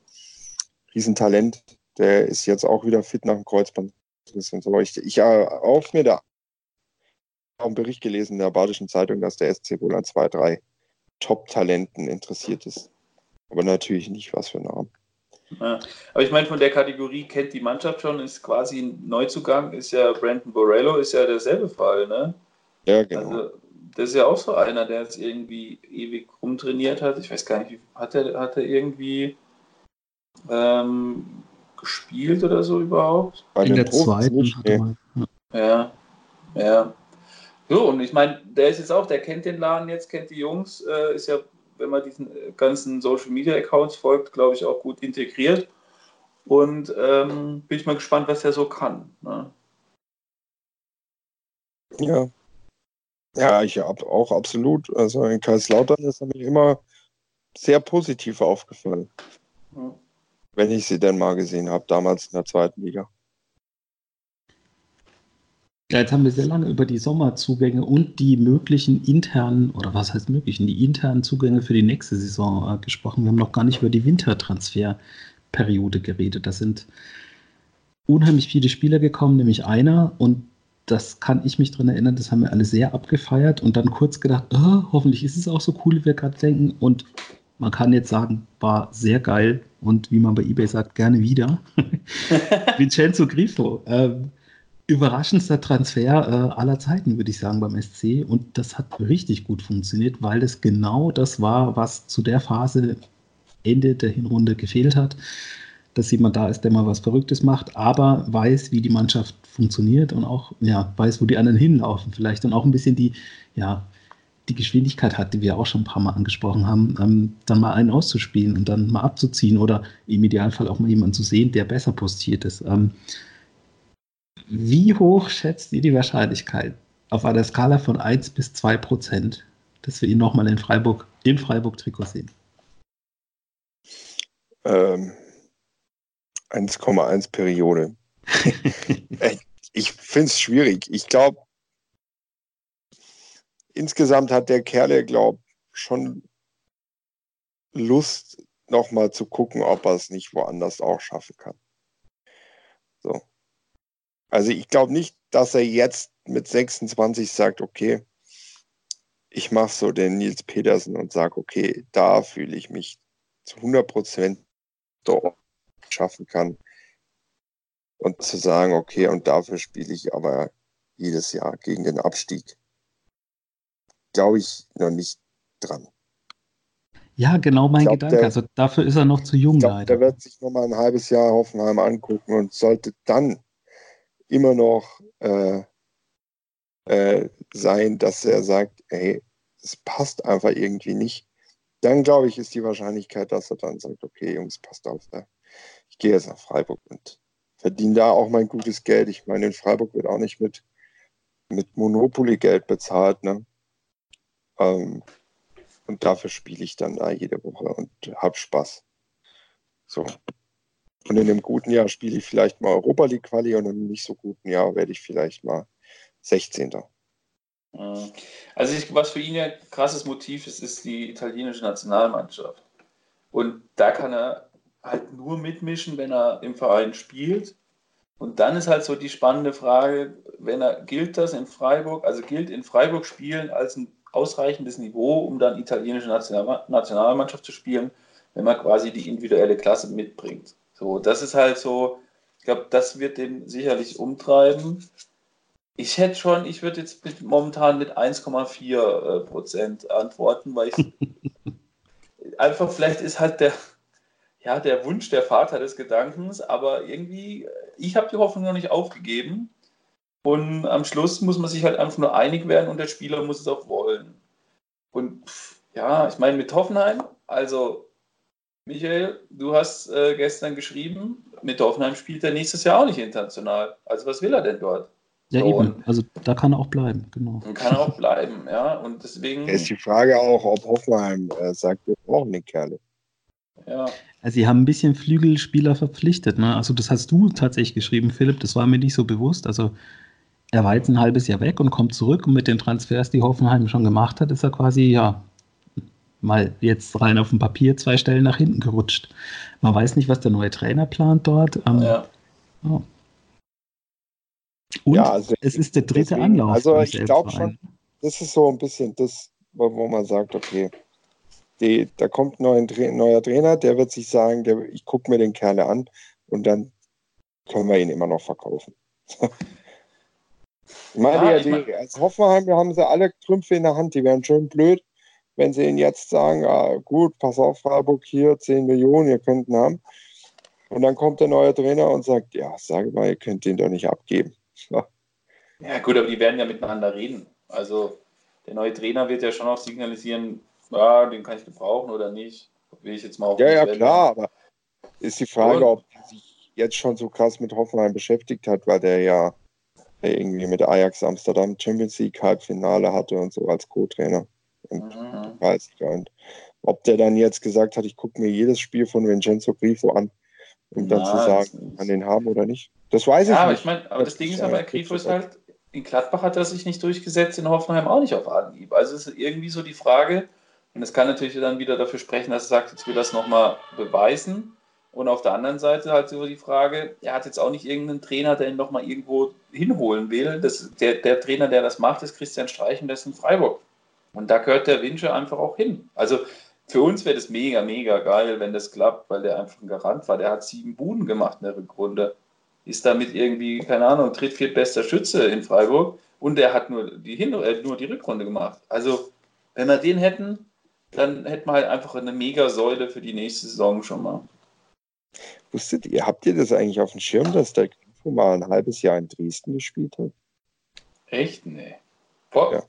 riesen Talent. Der ist jetzt auch wieder fit nach dem Kreuzband. Und so. Ich, ich auch mir da einen Bericht gelesen in der Badischen Zeitung, dass der SC wohl an zwei, drei Top-Talenten interessiert ist. Aber natürlich nicht, was für Namen. Ja, aber ich meine, von der Kategorie kennt die Mannschaft schon, ist quasi ein Neuzugang, ist ja Brandon Borello, ist ja derselbe Fall, ne? Ja, genau. Also, das ist ja auch so einer, der jetzt irgendwie ewig rumtrainiert hat. Ich weiß gar nicht, hat er, hat er irgendwie ähm, gespielt oder so überhaupt? Bei In der zweiten. Nicht, nee. Ja, ja. So, und ich meine, der ist jetzt auch, der kennt den Laden jetzt, kennt die Jungs, äh, ist ja, wenn man diesen ganzen Social Media Accounts folgt, glaube ich, auch gut integriert. Und ähm, bin ich mal gespannt, was er so kann. Ne? Ja. Ja, ich habe auch absolut. Also in Kaiserslautern ist er mir immer sehr positiv aufgefallen. Ja. Wenn ich sie denn mal gesehen habe, damals in der zweiten Liga. Ja, jetzt haben wir sehr lange über die Sommerzugänge und die möglichen internen, oder was heißt möglichen, die internen Zugänge für die nächste Saison äh, gesprochen. Wir haben noch gar nicht über die Wintertransferperspektiven Periode geredet. Da sind unheimlich viele Spieler gekommen, nämlich einer und das kann ich mich daran erinnern, das haben wir alle sehr abgefeiert und dann kurz gedacht, oh, hoffentlich ist es auch so cool, wie wir gerade denken. Und man kann jetzt sagen, war sehr geil und wie man bei eBay sagt, gerne wieder. Vincenzo Grifo, äh, überraschendster Transfer äh, aller Zeiten, würde ich sagen, beim SC. Und das hat richtig gut funktioniert, weil es genau das war, was zu der Phase Ende der Hinrunde gefehlt hat dass jemand da ist, der mal was Verrücktes macht, aber weiß, wie die Mannschaft funktioniert und auch ja, weiß, wo die anderen hinlaufen vielleicht und auch ein bisschen die, ja, die Geschwindigkeit hat, die wir auch schon ein paar Mal angesprochen haben, ähm, dann mal einen auszuspielen und dann mal abzuziehen oder im Idealfall auch mal jemanden zu sehen, der besser postiert ist. Ähm, wie hoch schätzt ihr die Wahrscheinlichkeit auf einer Skala von 1 bis 2 Prozent, dass wir ihn nochmal in Freiburg, im Freiburg-Trikot sehen? Ähm, 1,1 Periode. ich finde es schwierig. Ich glaube, insgesamt hat der Kerl, glaube schon Lust, nochmal zu gucken, ob er es nicht woanders auch schaffen kann. So. Also ich glaube nicht, dass er jetzt mit 26 sagt, okay, ich mache so den Nils Petersen und sage, okay, da fühle ich mich zu 100 Prozent schaffen kann. Und zu sagen, okay, und dafür spiele ich aber jedes Jahr gegen den Abstieg. Glaube ich noch nicht dran. Ja, genau mein glaub, Gedanke. Der, also dafür ist er noch zu jung glaub, leider. Der wird sich noch mal ein halbes Jahr Hoffenheim angucken und sollte dann immer noch äh, äh, sein, dass er sagt, hey, es passt einfach irgendwie nicht. Dann glaube ich, ist die Wahrscheinlichkeit, dass er dann sagt, okay, Jungs, passt auf, äh, ich gehe jetzt nach Freiburg und verdiene da auch mein gutes Geld. Ich meine, in Freiburg wird auch nicht mit, mit Monopoly-Geld bezahlt. Ne? Ähm, und dafür spiele ich dann da jede Woche und habe Spaß. So. Und in einem guten Jahr spiele ich vielleicht mal Europa League Quali und in einem nicht so guten Jahr werde ich vielleicht mal 16. Also ich, was für ihn ja ein krasses Motiv ist, ist die italienische Nationalmannschaft. Und da kann er halt nur mitmischen, wenn er im Verein spielt. Und dann ist halt so die spannende Frage, wenn er gilt das in Freiburg, also gilt in Freiburg spielen als ein ausreichendes Niveau, um dann italienische Nationalmannschaft zu spielen, wenn man quasi die individuelle Klasse mitbringt. So, das ist halt so, ich glaube, das wird den sicherlich umtreiben. Ich hätte schon, ich würde jetzt mit, momentan mit 1,4 äh, Prozent antworten, weil ich einfach vielleicht ist halt der, ja, der Wunsch der Vater des Gedankens, aber irgendwie, ich habe die Hoffnung noch nicht aufgegeben. Und am Schluss muss man sich halt einfach nur einig werden und der Spieler muss es auch wollen. Und ja, ich meine, mit Hoffenheim, also Michael, du hast äh, gestern geschrieben, mit Hoffenheim spielt er nächstes Jahr auch nicht international. Also was will er denn dort? Ja, so, eben. Also da kann er auch bleiben, genau. Kann er auch bleiben, ja. Und deswegen. Ist die Frage auch, ob Hoffenheim äh, sagt, wir brauchen den Kerle. Ja. Also sie haben ein bisschen Flügelspieler verpflichtet. Ne? Also das hast du tatsächlich geschrieben, Philipp. Das war mir nicht so bewusst. Also er war jetzt ein halbes Jahr weg und kommt zurück und mit den Transfers, die Hoffenheim schon gemacht hat, ist er quasi ja mal jetzt rein auf dem Papier zwei Stellen nach hinten gerutscht. Man weiß nicht, was der neue Trainer plant dort. Ähm, ja. Oh. Und ja, also es ist der dritte deswegen, Anlauf. Also ich glaube schon, das ist so ein bisschen das, wo man sagt, okay, die, da kommt ein neuer, Trainer, der wird sich sagen, der, ich gucke mir den Kerl an und dann können wir ihn immer noch verkaufen. ich meine, ja, ich die, als Hoffenheim, wir haben sie alle Trümpfe in der Hand, die wären schön blöd, wenn sie ihnen jetzt sagen, ah, gut, pass auf, Freiburg, hier 10 Millionen, ihr könnt ihn haben. Und dann kommt der neue Trainer und sagt, ja, sage mal, ihr könnt den doch nicht abgeben. Ja. ja, gut, aber die werden ja miteinander reden. Also der neue Trainer wird ja schon auch signalisieren, ja, den kann ich gebrauchen oder nicht. Will ich jetzt mal auf Ja, ja, klar, aber ist die Frage, Und? ob er sich jetzt schon so krass mit Hoffenheim beschäftigt hat, weil der ja irgendwie mit Ajax Amsterdam Champions League Halbfinale hatte und so als Co-Trainer. Und, mhm. und ob der dann jetzt gesagt hat, ich gucke mir jedes Spiel von Vincenzo Grifo an, um dann zu sagen, kann den haben oder nicht. Das weiß ja, ich aber nicht. Ich mein, aber das, das Ding ist aber, Grifo ist halt, in Gladbach hat er sich nicht durchgesetzt, in Hoffenheim auch nicht auf Anhieb. Also es ist irgendwie so die Frage, und es kann natürlich dann wieder dafür sprechen, dass er sagt, jetzt will das nochmal beweisen. Und auf der anderen Seite halt so die Frage, er hat jetzt auch nicht irgendeinen Trainer, der ihn nochmal irgendwo hinholen will. Das, der, der Trainer, der das macht, ist Christian Streichen, der ist in Freiburg. Und da gehört der Winsche einfach auch hin. Also für uns wäre das mega, mega geil, wenn das klappt, weil der einfach ein Garant war. Der hat sieben Buden gemacht in der Rückrunde. Ist damit irgendwie, keine Ahnung, dritt, viertbester Schütze in Freiburg. Und der hat nur die, Hin äh, nur die Rückrunde gemacht. Also, wenn wir den hätten, dann hätten wir halt einfach eine mega Säule für die nächste Saison schon mal. Wusstet ihr, habt ihr das eigentlich auf dem Schirm, dass der Grifo mal ein halbes Jahr in Dresden gespielt hat? Echt? Nee. Boah. Ja.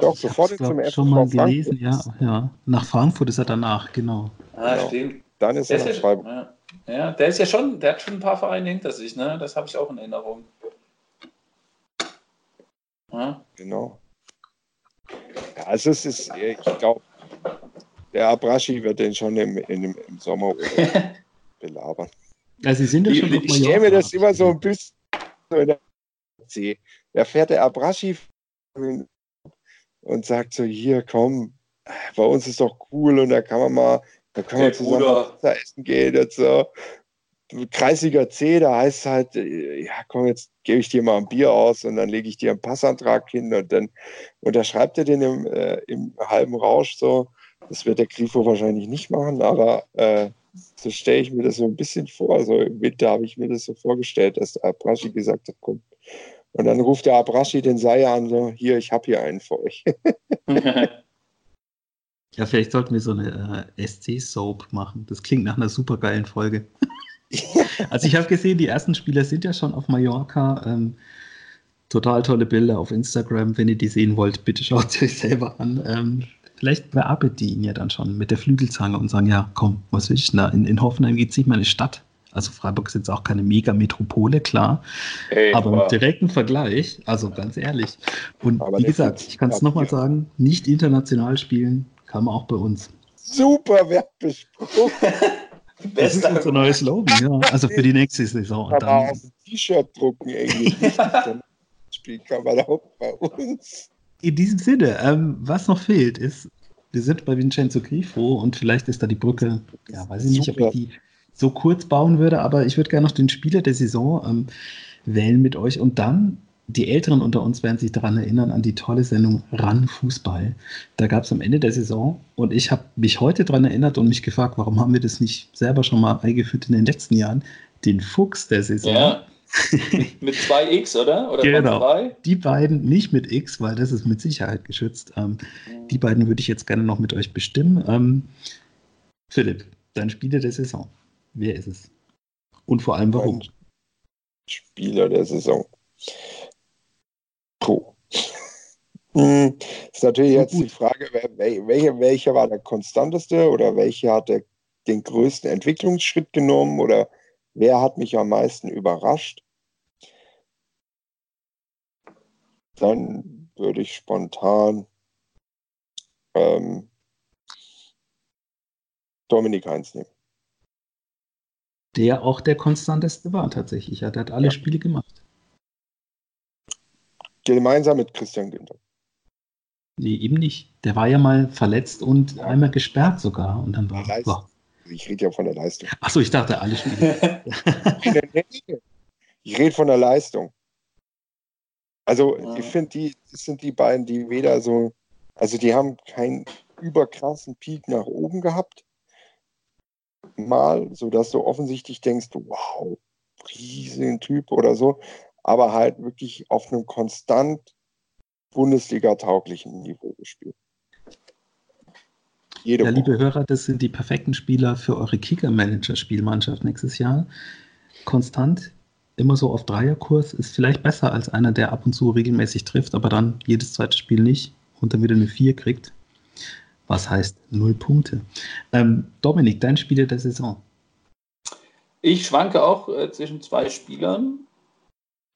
Doch, sofort Ich zum FSV schon mal Frankfurt. gelesen, ja, ja. Nach Frankfurt ist er danach, genau. Ah, Genau. stimmt. Dann ist Der er ist, nach ja, Freiburg. ja, ja, der ist ja schon, der hat schon ein paar Vereine hinter sich, ne? Das habe ich auch in Erinnerung. Ja. Genau. Ja, also es ist, ich glaube, der Abraschi wird den schon im, im, im Sommer belabern. Also sie sind ja schon auf Ich stelle mir das immer so ein bisschen so in der C. Da fährt der Abraschi und sagt so, hier komm, bei uns ist doch cool und da kann man mal, da kann man Hey, zusammen Bruder. Essen gehen und so. Kreisiger C, da heißt es halt, ja komm, jetzt gebe ich dir mal ein Bier aus und dann lege ich dir einen Passantrag hin und dann unterschreibt er den im, äh, im halben Rausch so. Das wird der Grifo wahrscheinlich nicht machen, aber äh, so stelle ich mir das so ein bisschen vor. Also im Winter habe ich mir das so vorgestellt, dass der Abraschi gesagt hat, komm. Und dann ruft der Abraschi den Seier an, so, hier, ich habe hier einen für euch. Ja, vielleicht sollten wir so eine äh, SC-Soap machen. Das klingt nach einer supergeilen Folge. also ich habe gesehen, die ersten Spieler sind ja schon auf Mallorca. Ähm, total tolle Bilder auf Instagram. Wenn ihr die sehen wollt, bitte schaut sie euch selber an. Ähm, vielleicht bearbeitet die ihn ja dann schon mit der Flügelzange und sagen, ja, komm, was will ich denn da? In, in Hoffenheim geht es nicht mal eine Stadt. Also Freiburg ist jetzt auch keine Mega-Metropole, klar. Hey, Aber wow. im direkten Vergleich, also ganz ehrlich. Und Aber wie gesagt, ich kann es nochmal sagen, nicht international spielen, kann man auch bei uns. Super Werbespruch. Das ist unser neues Slogan, ja. Also für die nächste Saison. Und Kann man dann, auf ein T-Shirt drucken, irgendwie. Spiel kann man auch bei uns. in diesem Sinne, ähm, was noch fehlt, ist, wir sind bei Vincenzo Grifo und vielleicht ist da die Brücke, ja, weiß ich nicht, ob Super. ich die so kurz bauen würde, aber ich würde gerne noch den Spieler der Saison ähm, wählen mit euch und dann. Die Älteren unter uns werden sich daran erinnern, an die tolle Sendung Ran Fußball. Da gab es am Ende der Saison und ich habe mich heute daran erinnert und mich gefragt, warum haben wir das nicht selber schon mal eingeführt in den letzten Jahren? Den Fuchs der Saison. Ja. mit, zwei X, oder? Oder Genau. zwei? Die beiden nicht mit X, weil das ist mit Sicherheit geschützt. Ähm, die beiden würde ich jetzt gerne noch mit euch bestimmen. Ähm, Philipp, dein Spieler der Saison. Wer ist es? Und vor allem warum? Spieler der Saison. Puh. Hm, ist natürlich jetzt die Frage, wer- wel- welche, welcher war der konstanteste oder welcher hat der, den größten Entwicklungsschritt genommen oder wer hat mich am meisten überrascht? Dann würde ich spontan ähm, Dominik Heinz nehmen. Der auch der konstanteste war tatsächlich. Ja, der hat alle Ja. Spiele gemacht. Gemeinsam mit Christian Günther. Nee, eben nicht. Der war ja mal verletzt und einmal gesperrt sogar. Und dann war. Leist- Boah. Ich rede ja von der Leistung. Achso, ich dachte alle Spiele. Ich rede von der Leistung. Also Ja. ich finde, die das sind die beiden, die weder so, also die haben keinen überkrassen Peak nach oben gehabt. Mal, sodass du offensichtlich denkst, wow, riesen Typ oder so, aber halt wirklich auf einem konstant Bundesliga-tauglichen Niveau gespielt. Jede Ja, Woche. liebe Hörer, das sind die perfekten Spieler für eure Kicker-Manager-Spielmannschaft nächstes Jahr. Konstant, immer so auf Dreierkurs, ist vielleicht besser als einer, der ab und zu regelmäßig trifft, aber dann jedes zweite Spiel nicht und dann wieder eine 4 kriegt. Was heißt null Punkte. Ähm, Dominik, dein Spieler der Saison. Ich schwanke auch äh, zwischen zwei Spielern.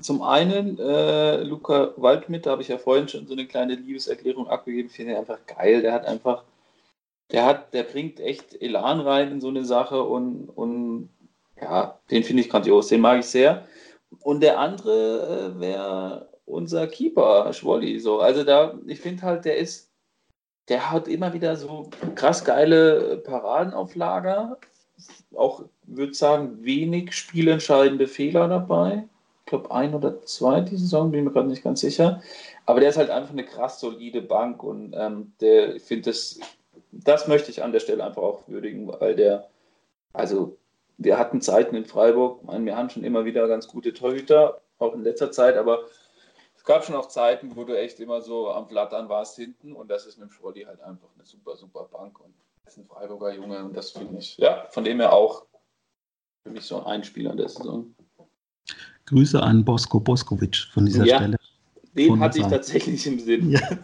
Zum einen äh, Luca Waldschmidt, da habe ich ja vorhin schon so eine kleine Liebeserklärung abgegeben, finde ich einfach geil. Der hat einfach, der hat, der bringt echt Elan rein in so eine Sache und, und ja, den finde ich grandios, den mag ich sehr. Und der andere äh, wäre unser Keeper, Schwolli. So. Also da, ich finde halt, der ist, der hat immer wieder so krass geile Paraden auf Lager auch, würde sagen, wenig spielentscheidende Fehler dabei. Ich glaube, ein oder zwei die Saison, bin ich mir gerade nicht ganz sicher. Aber der ist halt einfach eine krass solide Bank und ähm, der, ich finde, das, das möchte ich an der Stelle einfach auch würdigen, weil der, also wir hatten Zeiten in Freiburg, meine, wir haben schon immer wieder ganz gute Torhüter, auch in letzter Zeit, aber gab schon auch Zeiten, wo du echt immer so am Flattern warst hinten und das ist mit dem Schrolli halt einfach eine super, super Bank und ist ein Freiburger Junge und das finde ich, ja, von dem her auch für mich so ein Spieler der Saison. Grüße an Bosko Boskovic von dieser ja, Stelle. Den hatte ich tatsächlich im Sinn. Ja.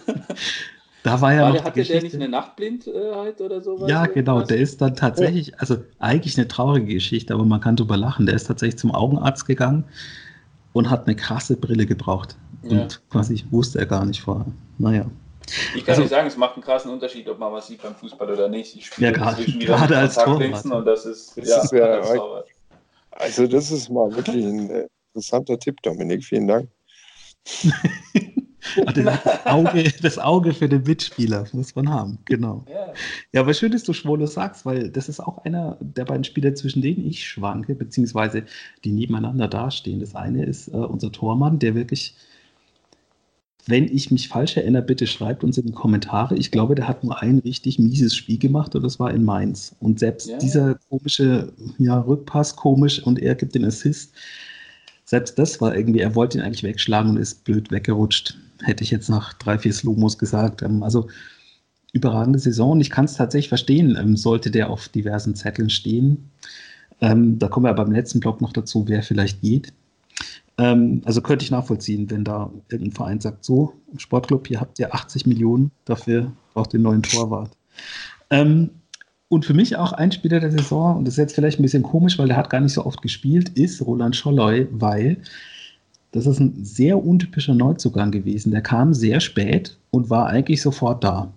Da war ja war noch hatte der nicht eine Nachtblindheit oder sowas? Ja, genau. Der ist dann tatsächlich, also eigentlich eine traurige Geschichte, aber man kann drüber lachen. Der ist tatsächlich zum Augenarzt gegangen und hat eine krasse Brille gebraucht. Ja. Und quasi wusste er gar nicht vorher. Naja. Ich kann also, nicht sagen, es macht einen krassen Unterschied, ob man was sieht beim Fußball oder nicht. Ich spiele ja, gerade, gerade als Torwart. und das ist, das ja, ist ja also das ist mal wirklich ein interessanter Tipp, Dominik. Vielen Dank. das, Auge, das Auge für den Mitspieler muss man haben, genau. Ja, ja aber schön, dass du Schwole sagst, weil das ist auch einer der beiden Spieler, zwischen denen ich schwanke, beziehungsweise die nebeneinander dastehen. Das eine ist äh, unser Tormann, der wirklich, wenn ich mich falsch erinnere, bitte schreibt uns in die Kommentare. Ich glaube, der hat nur ein richtig mieses Spiel gemacht und das war in Mainz. Und selbst ja. dieser komische ja, Rückpass, komisch, und er gibt den Assist selbst das war irgendwie, er wollte ihn eigentlich wegschlagen und ist blöd weggerutscht hätte ich jetzt nach drei, vier Slomos gesagt. Ähm, also überragende Saison ich kann es tatsächlich verstehen, ähm, sollte der auf diversen Zetteln stehen. Ähm, da kommen wir aber im letzten Block noch dazu, wer vielleicht geht. also könnte ich nachvollziehen, wenn da irgendein Verein sagt, so, Sportclub, ihr habt ja 80 Millionen, dafür braucht ihr neuen Torwart. und für mich auch ein Spieler der Saison, und das ist jetzt vielleicht ein bisschen komisch, weil der hat gar nicht so oft gespielt, ist Roland Scholloy, weil das ist ein sehr untypischer Neuzugang gewesen. Der kam sehr spät und war eigentlich sofort da.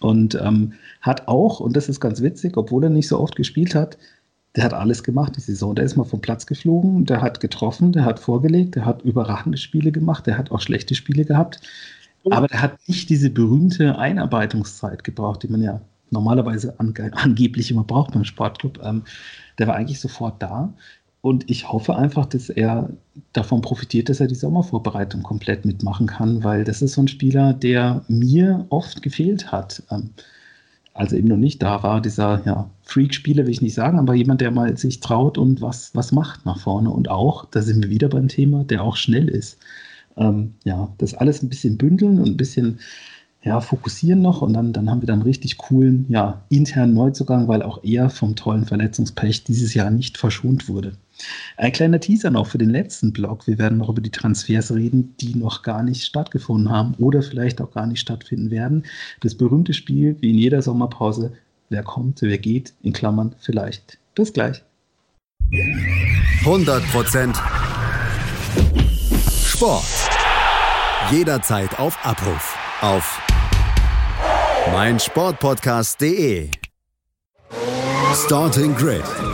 Und ähm, hat auch, und das ist ganz witzig, obwohl er nicht so oft gespielt hat, der hat alles gemacht die Saison. Der ist mal vom Platz geflogen, der hat getroffen, der hat vorgelegt, der hat überragende Spiele gemacht, der hat auch schlechte Spiele gehabt. Aber der hat nicht diese berühmte Einarbeitungszeit gebraucht, die man ja normalerweise ange angeblich immer braucht beim Sportclub. Ähm, der war eigentlich sofort da. Und ich hoffe einfach, dass er davon profitiert, dass er die Sommervorbereitung komplett mitmachen kann, weil das ist so ein Spieler, der mir oft gefehlt hat. Ähm, also eben noch nicht da war, dieser ja, Freak-Spieler, will ich nicht sagen, aber jemand, der mal sich traut und was, was macht nach vorne. Und auch, da sind wir wieder beim Thema, der auch schnell ist. Ähm, ja, das alles ein bisschen bündeln und ein bisschen ja, fokussieren noch und dann, dann haben wir dann richtig coolen, ja, internen Neuzugang, weil auch er vom tollen Verletzungspech dieses Jahr nicht verschont wurde. Ein kleiner Teaser noch für den letzten Blog. Wir werden noch über die Transfers reden, die noch gar nicht stattgefunden haben oder vielleicht auch gar nicht stattfinden werden. Das berühmte Spiel, wie in jeder Sommerpause, wer kommt, wer geht, in Klammern vielleicht. Bis gleich. 100% Sport. Jederzeit auf Abruf. Auf meinsportpodcast.de. Starting Grid.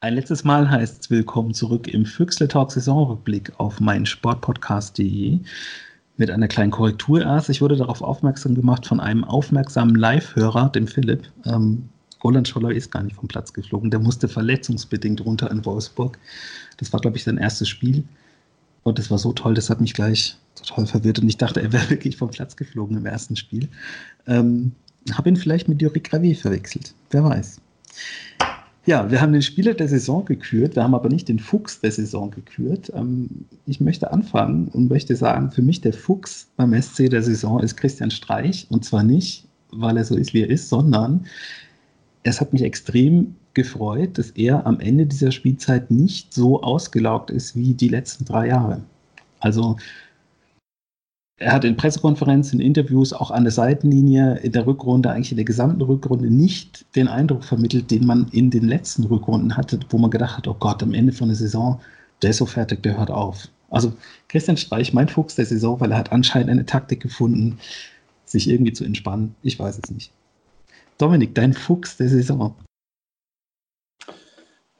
Ein letztes Mal heißt es Willkommen zurück im Füchsle Talk Saisonrückblick auf meinsportpodcast.de mit einer kleinen Korrektur erst. Ich wurde darauf aufmerksam gemacht von einem aufmerksamen Live-Hörer, dem Philipp. Ähm, Roland Scholler ist gar nicht vom Platz geflogen. Der musste verletzungsbedingt runter in Wolfsburg. Das war, glaube ich, sein erstes Spiel. Und das war so toll, das hat mich gleich total verwirrt. Und ich dachte, er wäre wirklich vom Platz geflogen im ersten Spiel. Ähm, Habe ihn vielleicht mit Juri Gravé verwechselt. Wer weiß. Ja, wir haben den Spieler der Saison gekürt, wir haben aber nicht den Fuchs der Saison gekürt. Ähm, ich möchte anfangen und möchte sagen, für mich der Fuchs beim SC der Saison ist Christian Streich. Und zwar nicht, weil er so ist, wie er ist, sondern es hat mich extrem gefreut, dass er am Ende dieser Spielzeit nicht so ausgelaugt ist wie die letzten drei Jahre. Also er hat in Pressekonferenzen, in Interviews, auch an der Seitenlinie in der Rückrunde, eigentlich in der gesamten Rückrunde nicht den Eindruck vermittelt, den man in den letzten Rückrunden hatte, wo man gedacht hat, oh Gott, am Ende von der Saison, der ist so fertig, der hört auf. Also Christian Streich, mein Fuchs der Saison, weil er hat anscheinend eine Taktik gefunden, sich irgendwie zu entspannen. Ich weiß es nicht. Dominik, dein Fuchs der Saison.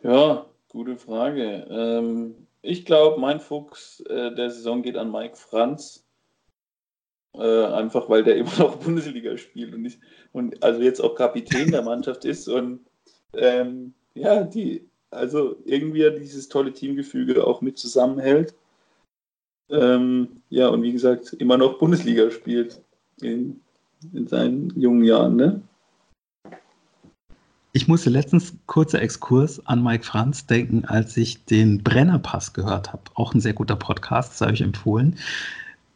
Ja, gute Frage. Ähm, ich glaube, mein Fuchs äh, der Saison geht an Mike Franz. Äh, einfach weil der immer noch Bundesliga spielt und, nicht, und also jetzt auch Kapitän der Mannschaft ist und ähm, ja, die, also irgendwie dieses tolle Teamgefüge auch mit zusammenhält. Ähm, ja, und wie gesagt, immer noch Bundesliga spielt in, in seinen jungen Jahren, ne? Ich musste letztens kurzer Exkurs an Mike Franz denken, als ich den Brennerpass gehört habe. Auch ein sehr guter Podcast, das habe ich empfohlen.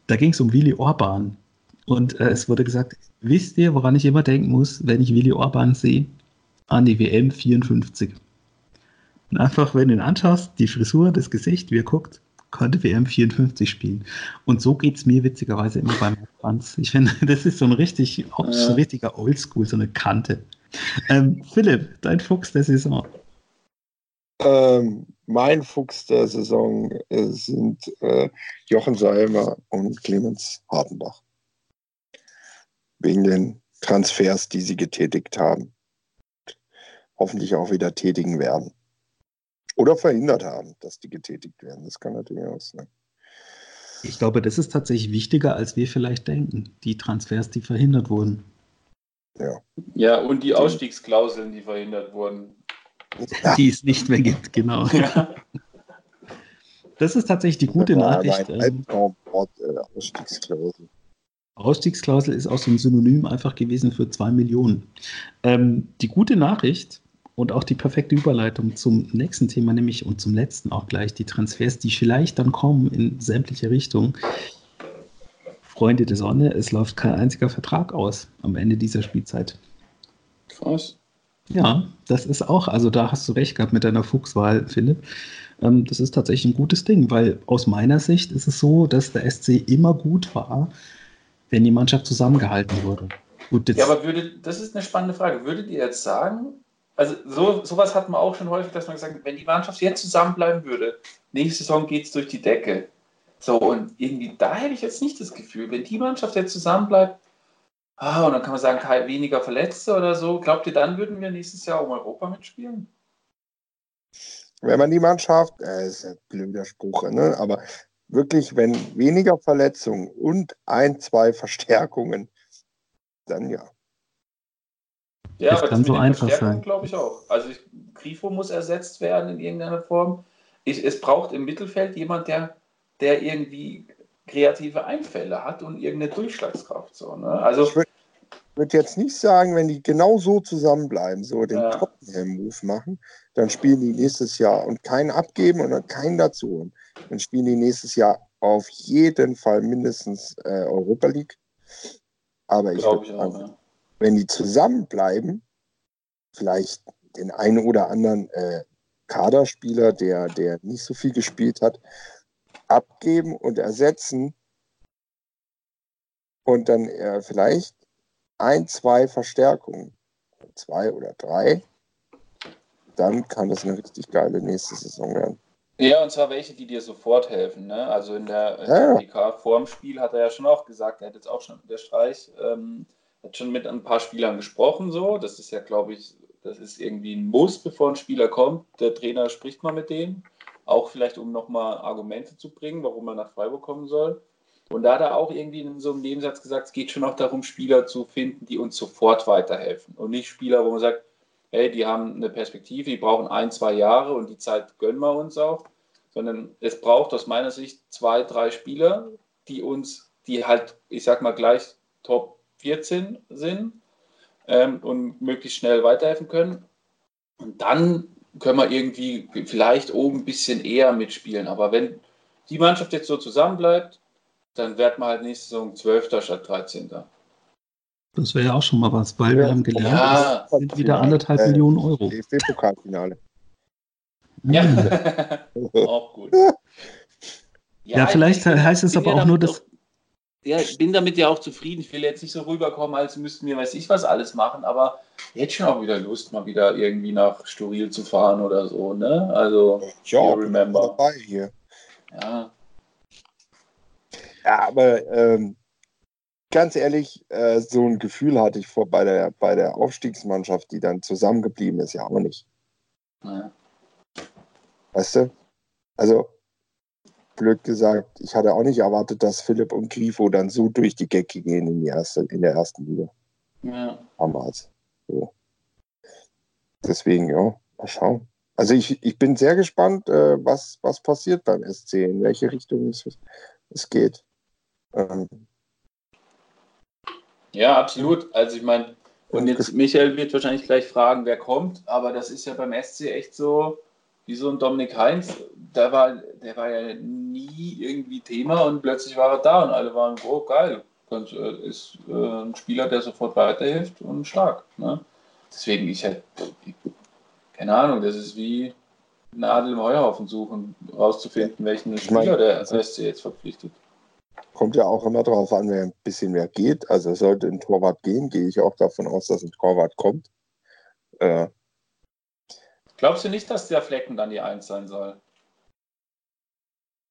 Da ging es um Willy Orban. Und äh, es wurde gesagt, wisst ihr, woran ich immer denken muss, wenn ich Willy Orban sehe? An die WM 54. Und einfach, wenn du ihn anschaust, die Frisur, das Gesicht, wie er guckt, könnte WM 54 spielen. Und so geht es mir witzigerweise immer beim Franz. Ich finde, das ist so ein richtig, so ein richtiger Oldschool, so eine Kante. Ähm, Philipp, dein Fuchs der Saison. Ähm, mein Fuchs der Saison äh, sind äh, Jochen Salmer und Clemens Hartenbach. Wegen den Transfers, die sie getätigt haben. Hoffentlich auch wieder tätigen werden. Oder verhindert haben, dass die getätigt werden. Das kann natürlich auch sein. Ich glaube, das ist tatsächlich wichtiger, als wir vielleicht denken. Die Transfers, die verhindert wurden. Ja. Ja, und die Ausstiegsklauseln, die verhindert wurden. Die es nicht mehr gibt, genau. Ja. Das ist tatsächlich die gute Nachricht. Ein Ähm, Albtraumwort, äh, Ausstiegsklausel. Ausstiegsklausel ist auch so ein Synonym einfach gewesen für zwei Millionen. Ähm, die gute Nachricht und auch die perfekte Überleitung zum nächsten Thema, nämlich und zum letzten auch gleich, die Transfers, die vielleicht dann kommen in sämtliche Richtungen. Freunde der Sonne, es läuft kein einziger Vertrag aus am Ende dieser Spielzeit. Krass. Ja, das ist auch, also da hast du recht gehabt mit deiner Fuchswahl, Philipp. Ähm, das ist tatsächlich ein gutes Ding, weil aus meiner Sicht ist es so, dass der SC immer gut war, wenn die Mannschaft zusammengehalten wurde. Gut, Ja, aber würde, das ist eine spannende Frage. Würdet ihr jetzt sagen, also so, sowas hat man auch schon häufig, dass man gesagt hat, wenn die Mannschaft jetzt zusammenbleiben würde, nächste Saison geht es durch die Decke. So, und irgendwie da hätte ich jetzt nicht das Gefühl, wenn die Mannschaft jetzt zusammenbleibt, ah, und dann kann man sagen, weniger Verletzte oder so, glaubt ihr, dann würden wir nächstes Jahr um Europa mitspielen? Wenn man die Mannschaft, äh, ist ein blöder Spruch, ne? aber wirklich, wenn weniger Verletzungen und ein, zwei Verstärkungen, dann ja. Ja, Das aber kann so einfach Verstärkungen sein. glaube ich auch. Also ich, Grifo muss ersetzt werden in irgendeiner Form. Ich, es braucht im Mittelfeld jemand, der, der irgendwie kreative Einfälle hat und irgendeine Durchschlagskraft. So, ne? Also Ich würde würd jetzt nicht sagen, wenn die genau so zusammenbleiben, so den Ja. Tottenham-Move machen, dann spielen die nächstes Jahr und keinen abgeben und dann keinen dazu holen. Dann spielen die nächstes Jahr auf jeden Fall mindestens äh, Europa League. Aber ich glaube Ja. wenn die zusammenbleiben, vielleicht den einen oder anderen äh, Kaderspieler, der, der nicht so viel gespielt hat, abgeben und ersetzen und dann äh, vielleicht ein, zwei Verstärkungen, zwei oder drei, dann kann das eine richtig geile nächste Saison werden. ja, und zwar welche, die dir sofort helfen. Ne? Also in der Ja. PK vorm Spiel hat er ja schon auch gesagt, er hat jetzt auch schon, der Streich, ähm, hat schon mit ein paar Spielern gesprochen. So. Das ist ja, glaube ich, das ist irgendwie ein Muss, bevor ein Spieler kommt. Der Trainer spricht mal mit denen. Auch vielleicht, um nochmal Argumente zu bringen, warum er nach Freiburg kommen soll. Und da hat er auch irgendwie in so einem Nebensatz gesagt, es geht schon auch darum, Spieler zu finden, die uns sofort weiterhelfen. Und nicht Spieler, wo man sagt, hey, die haben eine Perspektive, die brauchen ein, zwei Jahre und die Zeit gönnen wir uns auch. Sondern es braucht aus meiner Sicht zwei, drei Spieler, die uns, die halt, ich sag mal, gleich Top 14 sind ähm, und möglichst schnell weiterhelfen können. Und dann können wir irgendwie vielleicht oben ein bisschen eher mitspielen. Aber wenn die Mannschaft jetzt so zusammenbleibt, dann wird man halt nächste Saison 12. statt 13. das wäre ja auch schon mal was, weil wir Ja. haben gelernt, Ja. es sind wieder anderthalb Äh, Millionen Euro. DFB-Pokalfinale. Ja, auch gut. Ja, vielleicht die- heißt es aber werden auch nur, doch- dass- ja, ich bin damit ja auch zufrieden. Ich will jetzt nicht so rüberkommen, als müssten wir, weiß ich was, alles machen, aber jetzt schon auch wieder Lust, mal wieder irgendwie nach Sturil zu fahren oder so, ne? Also, Ja, remember. dabei hier. Ja, Ja, aber ähm, ganz ehrlich, äh, so ein Gefühl hatte ich vor bei der, bei der Aufstiegsmannschaft, die dann zusammengeblieben ist, ja auch nicht. ja. Weißt du? Also, blöd gesagt, ich hatte auch nicht erwartet, dass Philipp und Grifo dann so durch die Decke gehen in, die erste, in der ersten Liga ja. damals. So. Deswegen, ja, mal schauen. Also ich, ich bin sehr gespannt, äh, was, was passiert beim SC, in welche Richtung es, es geht. Ähm, Ja, absolut. Also ich meine, und jetzt Michael wird wahrscheinlich gleich fragen, wer kommt, aber das ist ja beim SC echt so, wie so ein Dominik Heinz, der war, der war ja nie irgendwie Thema und plötzlich war er da und alle waren, oh geil, und, äh, ist äh, ein Spieler, der sofort weiterhilft und stark. Ne? Deswegen, ich halt, keine Ahnung, das ist wie Nadel im Heuhaufen suchen, rauszufinden, welchen Ich mein, Spieler der also- SC jetzt verpflichtet. kommt ja auch immer darauf an, wer ein bisschen mehr geht. Also sollte ein Torwart gehen, gehe ich auch davon aus, dass ein Torwart kommt. Äh, Glaubst du nicht, dass der Flecken dann die Eins sein soll?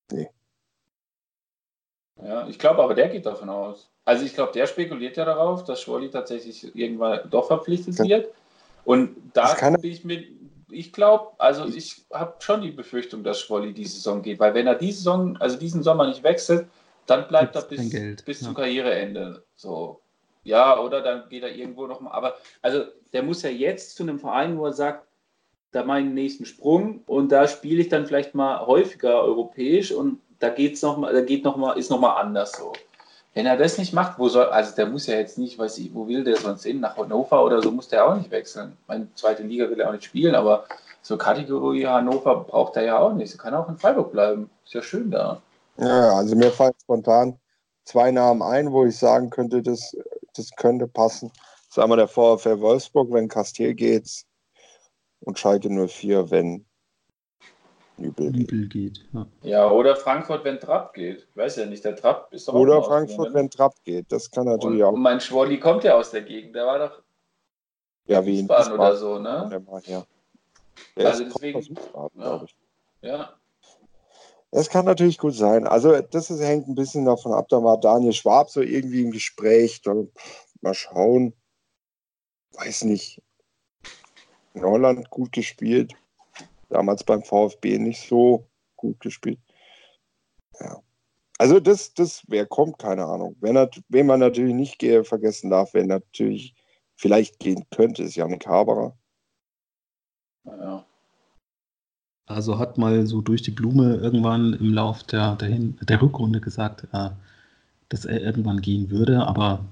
Nee. Ja, ich glaube aber, der geht davon aus. Also ich glaube, der spekuliert ja darauf, dass Schwolli tatsächlich irgendwann doch verpflichtet Kann- wird. Und da bin ich mit, ich glaube, also ich habe schon die Befürchtung, dass Schwolli die Saison geht, weil wenn er die Saison, also diesen Sommer nicht wechselt, dann bleibt er Gibt's bis, Geld, bis ja. zum Karriereende. So. Ja, oder dann geht er irgendwo nochmal. Aber also der muss ja jetzt zu einem Verein, wo er sagt, da den nächsten Sprung und da spiele ich dann vielleicht mal häufiger europäisch und da geht's noch mal, da geht noch mal, ist noch mal anders so. Wenn er das nicht macht, wo soll, also der muss ja jetzt nicht, weiß ich, wo will der sonst hin, nach Hannover oder so muss der auch nicht wechseln. Meine zweite Liga will er auch nicht spielen, aber so Kategorie Hannover braucht er ja auch nicht. Er kann auch in Freiburg bleiben. Ist ja schön da. ja, also mir fallen spontan zwei Namen ein, wo ich sagen könnte, das, das könnte passen. Das ist einmal der VfL Wolfsburg, wenn Castiel geht und Schalke 04, wenn Nübel geht. Übel geht. Ja. Ja, oder Frankfurt, wenn Trapp geht. Ich weiß ja nicht, der Trapp ist doch auch Oder Frankfurt, wenn Trapp geht. Das kann natürlich und, auch. und mein Schwolli kommt ja aus der Gegend. Der war doch Ja, wie in Wiesbaden oder so, ne? Der Mann, ja. Der Also ist deswegen- Wiesbaden, ja. Ja. Das kann natürlich gut sein. Also das ist, hängt ein bisschen davon ab. Da war Daniel Schwab so irgendwie im Gespräch. Da, mal schauen. Weiß nicht. In Holland gut gespielt. Damals beim VfB nicht so gut gespielt. Ja. Also das, das, wer kommt, keine Ahnung. Wer, wen man natürlich nicht ge- vergessen darf, wer natürlich vielleicht gehen könnte, ist Janik Haberer. ja. Also hat mal so durch die Blume irgendwann im Lauf der, der, Hin der Rückrunde gesagt, äh, dass er irgendwann gehen würde. Aber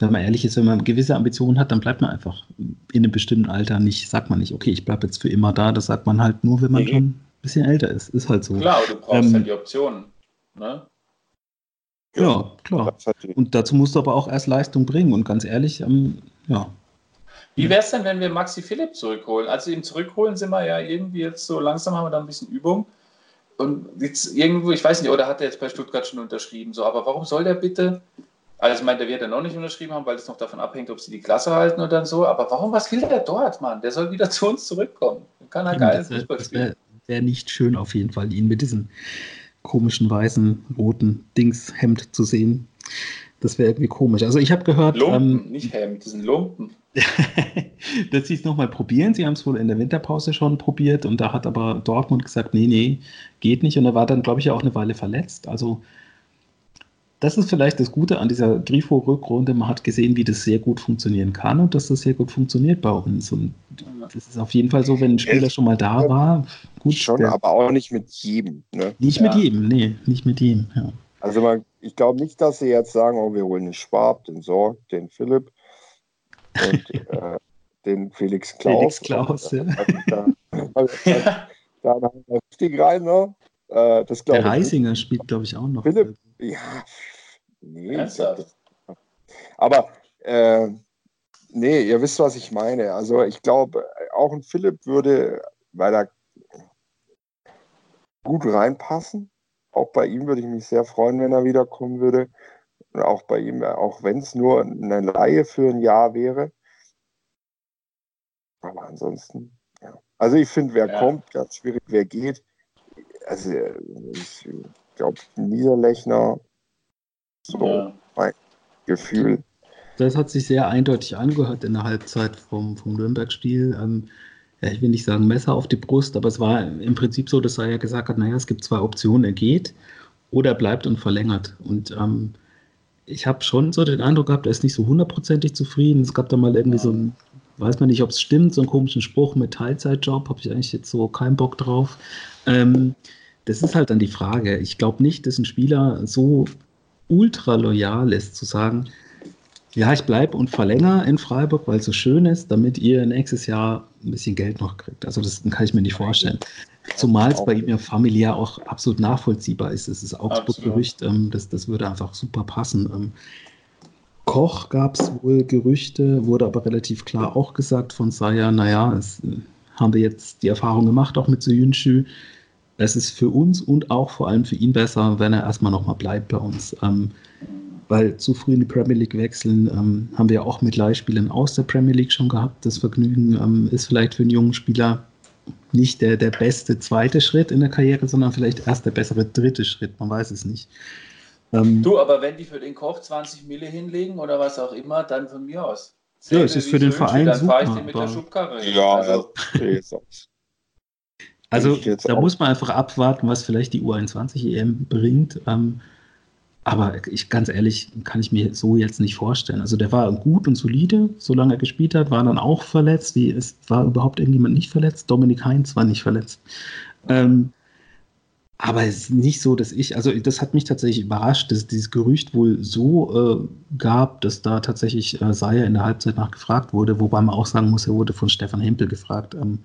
wenn man ehrlich ist, wenn man gewisse Ambitionen hat, dann bleibt man einfach in einem bestimmten Alter nicht, sagt man nicht, okay, ich bleibe jetzt für immer da. Das sagt man halt nur, wenn man Nee. schon ein bisschen älter ist. Ist halt so. Klar, du brauchst Ähm, halt die Optionen. Ne? Ja, klar. Das hat die- Und dazu musst du aber auch erst Leistung bringen. Und ganz ehrlich, ähm, ja, Wie wäre es denn, wenn wir Maxi Philipp zurückholen? Also ihn zurückholen sind wir ja irgendwie jetzt so langsam haben wir da ein bisschen Übung. Und jetzt irgendwo, ich weiß nicht, oder hat er jetzt bei Stuttgart schon unterschrieben? So, aber warum soll der bitte? Also ich meine, der wird ja noch nicht unterschrieben haben, weil es noch davon abhängt, ob sie die Klasse halten oder so. Aber warum, was will der dort, Mann? Der soll wieder zu uns zurückkommen. Dann kann er geil das wäre Fußball spielen. wär nicht schön auf jeden Fall, ihn mit diesem komischen weißen, roten Dingshemd zu sehen. Das wäre irgendwie komisch. Also ich habe gehört, Lumpen, ähm, nicht Hemd, das sind Lumpen. dass sie es nochmal probieren. Sie haben es wohl in der Winterpause schon probiert und da hat aber Dortmund gesagt, nee, nee, geht nicht. Und er war dann, glaube ich, auch eine Weile verletzt. Also das ist vielleicht das Gute an dieser Grifo-Rückrunde. Man hat gesehen, wie das sehr gut funktionieren kann und dass das sehr gut funktioniert bei uns. Und das ist auf jeden Fall so, wenn ein Spieler schon mal da war, gut, Schon, der- aber auch nicht mit jedem. Ne? nicht Ja. mit jedem, nee, nicht mit jedem. Ja. Also man, ich glaube nicht, dass sie jetzt sagen, oh, wir holen den Schwab, den Sorg, den Philipp und äh, den Felix Klaus. Felix Klaus, ja. Und, äh, da, da, da haben wir richtig rein, ne? Äh, das Der ich. nicht. Reisinger spielt, glaube ich, auch noch. Philipp. Ja, nee. Ernsthaft? Aber äh, nee, ihr wisst, was ich meine. Also ich glaube, auch ein Philipp würde, weil er gut reinpassen. auch bei ihm würde ich mich sehr freuen, wenn er wiederkommen würde. Und auch bei ihm, auch wenn es nur eine Laie für ein Jahr wäre. Aber ansonsten, ja. Also ich finde, wer ja. kommt, ganz schwierig, wer geht. Also ich glaube, Niederlechner, so ja. mein Gefühl. Das hat sich sehr eindeutig angehört in der Halbzeit vom, vom Nürnberg-Spiel. Ähm, ja, ich will nicht sagen Messer auf die Brust, aber es war im Prinzip so, dass er ja gesagt hat, naja, es gibt zwei Optionen, er geht oder er bleibt und verlängert. Und ähm, ich habe schon so den Eindruck gehabt, er ist nicht so hundertprozentig zufrieden. Es gab da mal irgendwie so ein, weiß man nicht, ob es stimmt, so einen komischen Spruch mit Teilzeitjob, habe ich eigentlich jetzt so keinen Bock drauf. Ähm, das ist halt dann die Frage. Ich glaube nicht, dass ein Spieler so ultra loyal ist, zu sagen, ja, ich bleibe und verlängere in Freiburg, weil es so schön ist, damit ihr nächstes Jahr ein bisschen Geld noch kriegt. Also das kann ich mir nicht vorstellen. Zumal es bei ihm ja familiär auch absolut nachvollziehbar ist. Es ist Augsburg-Gerücht, ähm, das, das würde einfach super passen. Ähm, Koch gab es wohl Gerüchte, wurde aber relativ klar auch gesagt von Saya, naja, es äh, haben wir jetzt die Erfahrung gemacht, auch mit Soyuncu. Es ist für uns und auch vor allem für ihn besser, wenn er erstmal nochmal bleibt bei uns. Ähm, weil zu früh in die Premier League wechseln, ähm, haben wir ja auch mit Leihspielern aus der Premier League schon gehabt. Das Vergnügen ähm, ist vielleicht für einen jungen Spieler nicht der, der beste zweite Schritt in der Karriere, sondern vielleicht erst der bessere dritte Schritt. Man weiß es nicht. Ähm, du, aber wenn die für den Koch 20 Mille hinlegen oder was auch immer, dann von mir aus. ja, es ist für den Verein dann super. Dann fahre ich den mit der Schubkarre. Ja, also, also da muss man einfach abwarten, was vielleicht die U21 EM bringt. Ähm, aber ich, ganz ehrlich, kann ich mir so jetzt nicht vorstellen. Also der war gut und solide, solange er gespielt hat, war dann auch verletzt. Wie, es war überhaupt irgendjemand nicht verletzt. Dominik Heinz war nicht verletzt. Ähm, aber es ist nicht so, dass ich, also das hat mich tatsächlich überrascht, dass dieses Gerücht wohl so äh, gab, dass da tatsächlich äh, Seier in der Halbzeit nachgefragt wurde, wobei man auch sagen muss, er wurde von Stefan Hempel gefragt. Ähm,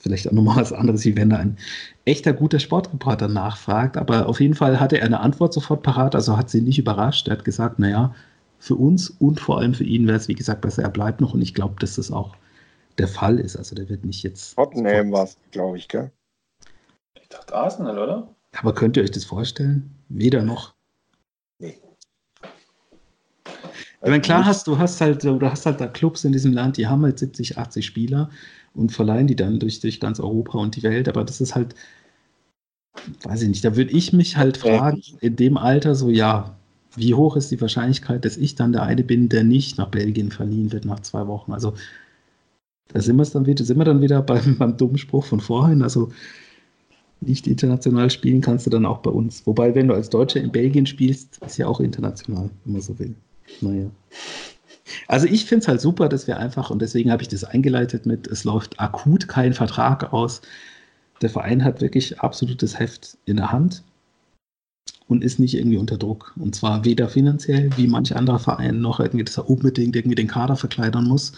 vielleicht auch nochmal was anderes, wie wenn da ein echter guter Sportreporter nachfragt. Aber auf jeden Fall hatte er eine Antwort sofort parat, also hat sie nicht überrascht. Er hat gesagt, naja, für uns und vor allem für ihn wäre es, wie gesagt, besser, er bleibt noch. Und ich glaube, dass das auch der Fall ist. Also der wird nicht jetzt. Tottenham war es, glaube ich, gell? Ich dachte Arsenal, oder? Aber könnt ihr euch das vorstellen? Weder noch. Nee. Ich meine, klar hast du hast halt, du hast halt da Clubs in diesem Land, die haben halt 70, 80 Spieler und verleihen die dann durch, durch ganz Europa und die Welt. Aber das ist halt, weiß ich nicht, da würde ich mich halt fragen, in dem Alter so, ja, wie hoch ist die Wahrscheinlichkeit, dass ich dann der eine bin, der nicht nach Belgien verliehen wird nach zwei Wochen? Also da sind wir dann wieder, sind wir dann wieder beim, beim dummen Spruch von vorhin. Also nicht international spielen kannst du dann auch bei uns. Wobei, wenn du als Deutscher in Belgien spielst, ist ja auch international, wenn man so will. Naja. Also ich finde es halt super, dass wir einfach, und deswegen habe ich das eingeleitet mit, es läuft akut kein Vertrag aus. Der Verein hat wirklich absolutes Heft in der Hand und ist nicht irgendwie unter Druck. Und zwar weder finanziell, wie manch anderer Verein, noch irgendwie, dass er unbedingt irgendwie den Kader verkleidern muss.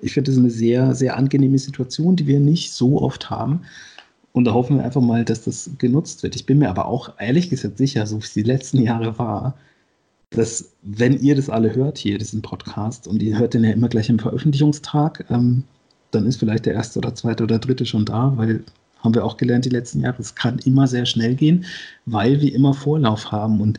Ich finde das eine sehr, sehr angenehme Situation, die wir nicht so oft haben. Und da hoffen wir einfach mal, dass das genutzt wird. Ich bin mir aber auch ehrlich gesagt sicher, so wie es die letzten Jahre war, dass, wenn ihr das alle hört, hier diesen Podcast, und ihr hört den ja immer gleich im Veröffentlichungstag, ähm, dann ist vielleicht der erste oder zweite oder dritte schon da, weil haben wir auch gelernt die letzten Jahre, es kann immer sehr schnell gehen, weil wir immer Vorlauf haben. Und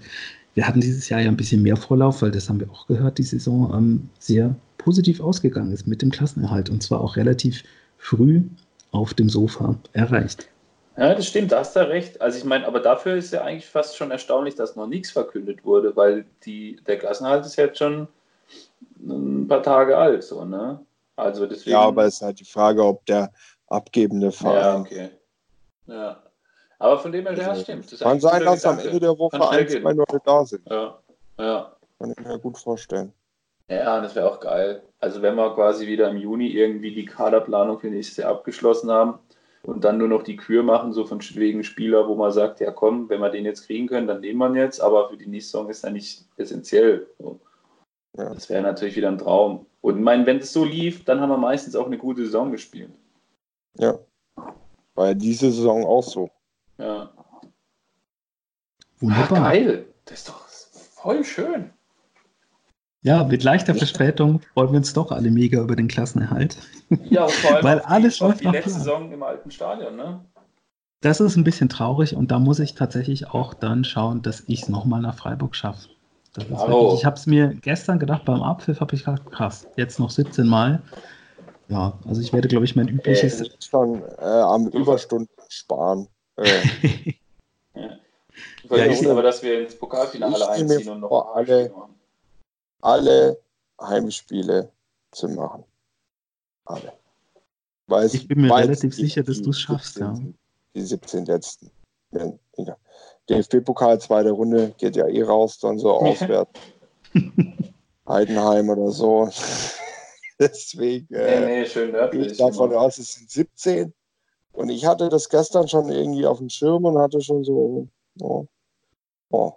wir hatten dieses Jahr ja ein bisschen mehr Vorlauf, weil das haben wir auch gehört, die Saison ähm, sehr positiv ausgegangen ist mit dem Klassenerhalt und zwar auch relativ früh auf dem Sofa erreicht. Ja, das stimmt, da hast du recht. Also ich meine, aber dafür ist ja eigentlich fast schon erstaunlich, dass noch nichts verkündet wurde, weil die, der Klassenhalt ist jetzt schon ein paar Tage alt, so, ne? Also deswegen. Ja, aber es ist halt die Frage, ob der abgebende Verein. Ja, okay. Ja. Aber von dem her, ja, also, stimmt. Das kann sein, dass am Ende der Woche ein, zwei Leute da sind. Ja. ja. Kann ich mir gut vorstellen. Ja, das wäre auch geil. Also wenn wir quasi wieder im Juni irgendwie die Kaderplanung für nächstes Jahr abgeschlossen haben, und dann nur noch die Kür machen, so von wegen Spieler, wo man sagt, ja komm, wenn wir den jetzt kriegen können, dann nehmen wir ihn jetzt, aber für die nächste Saison ist er nicht essentiell. So. Ja. Das wäre natürlich wieder ein Traum. Und ich meine, wenn es so lief, dann haben wir meistens auch eine gute Saison gespielt. Ja. War ja diese Saison auch so. Ja. Wunderbar. Ach, geil. Das ist doch voll schön. Ja, mit leichter Verspätung freuen wir uns doch alle mega über den Klassenerhalt. Ja, und vor allem Weil alles die, auf die letzte Saison im alten Stadion, ne? Das ist ein bisschen traurig und da muss ich tatsächlich auch dann schauen, dass ich es nochmal nach Freiburg schaffe. ich habe es mir gestern gedacht, beim Abpfiff habe ich gedacht, krass, jetzt noch 17 Mal. Ja, also ich werde, glaube ich, mein übliches. Äh, schon äh, am Überstunden sparen. Äh. ja. Ich ja, ich aber, dass wir ins Pokalfinale einziehen und noch alle, alle Heimspiele zu machen. Alle. Weiß, ich bin mir relativ sicher, dass du es schaffst, 17, ja. Die 17 letzten. Ja. DFB-Pokal, zweite Runde, geht ja eh raus, dann so auswärts. Heidenheim oder so. Deswegen äh, nee, nee, schön nördlich, ich davon aus, es sind 17. Und ich hatte das gestern schon irgendwie auf dem Schirm und hatte schon so. Oh, oh.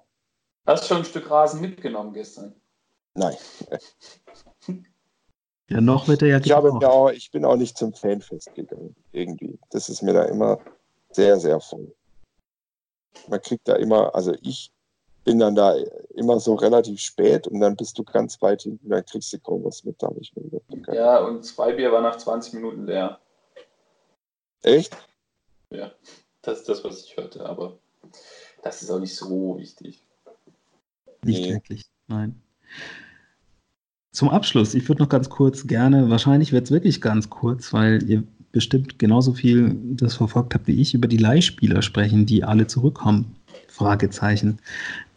Hast du schon ein Stück Rasen mitgenommen gestern? Nein. Ja, noch wird er ja ich, habe auch, ich bin auch nicht zum Fanfest gegangen, irgendwie. Das ist mir da immer sehr, sehr voll. Man kriegt da immer, also ich bin dann da immer so relativ spät und dann bist du ganz weit hinten, dann kriegst du kaum was mit, da habe ich mir gedacht. Ja, und zwei Bier war nach 20 Minuten leer. Echt? Ja, das ist das, was ich hörte, aber das ist auch nicht so wichtig. Nicht nee. wirklich, nein. Zum Abschluss, ich würde noch ganz kurz gerne, wahrscheinlich wird es wirklich ganz kurz, weil ihr bestimmt genauso viel das verfolgt habt wie ich, über die Leihspieler sprechen, die alle zurückkommen. Fragezeichen.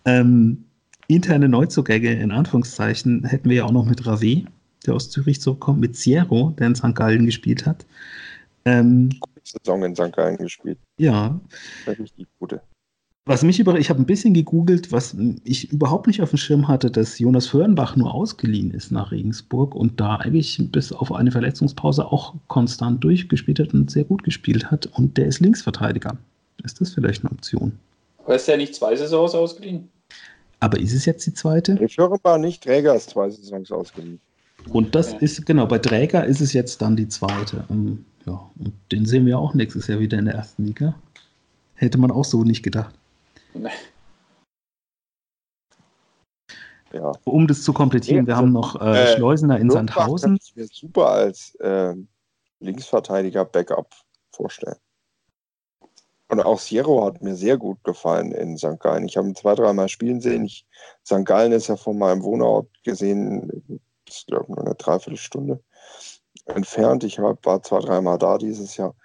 Ähm, interne Neuzugänge in Anführungszeichen hätten wir ja auch noch mit Rave, der aus Zürich zurückkommt, mit Sierro, der in St. Gallen gespielt hat. Ähm, Saison in St. Gallen gespielt. Ja. Richtig gute. Was mich über, ich habe ein bisschen gegoogelt, was ich überhaupt nicht auf dem Schirm hatte, dass Jonas Föhrenbach nur ausgeliehen ist nach Regensburg und da eigentlich bis auf eine Verletzungspause auch konstant durchgespielt hat und sehr gut gespielt hat. Und der ist Linksverteidiger. Ist das vielleicht eine Option? Aber ist der nicht zwei Saisons ausgeliehen? Aber ist es jetzt die zweite? Föhrenbach nicht, Träger ist zwei Saisons ausgeliehen. Und das ja. ist, genau, bei Träger ist es jetzt dann die zweite. Um, ja, und den sehen wir auch nächstes Jahr wieder in der ersten Liga. Hätte man auch so nicht gedacht. Ja. Um das zu komplettieren, nee, wir haben noch äh, äh, Schleusener in Sandhausen. Ich mir super als äh, Linksverteidiger Backup vorstellen. Und auch Sierro hat mir sehr gut gefallen in St. Gallen. Ich habe ihn zwei, dreimal spielen sehen. Ich, St. Gallen ist ja von meinem Wohnort gesehen, ich glaube nur eine Dreiviertelstunde entfernt. Ich hab, war zwei, dreimal da dieses Jahr.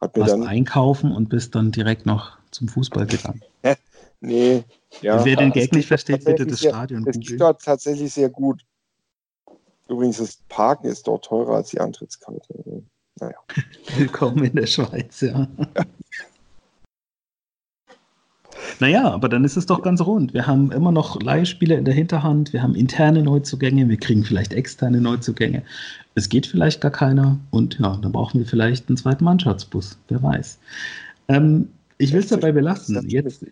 Hat mir Warst dann einkaufen und bist dann direkt noch zum Fußball gegangen. nee, ja. Wer den Gag nicht versteht, bitte das Stadion Es geht dort tatsächlich sehr gut. Übrigens, das Parken ist dort teurer als die Antrittskarte. Naja. Willkommen in der Schweiz, ja. Naja, aber dann ist es doch ganz rund. Wir haben immer noch Leihspieler in der Hinterhand, wir haben interne Neuzugänge, wir kriegen vielleicht externe Neuzugänge. Es geht vielleicht gar keiner und ja, dann brauchen wir vielleicht einen zweiten Mannschaftsbus, wer weiß. Ähm, ich will es dabei belassen. Jetzt,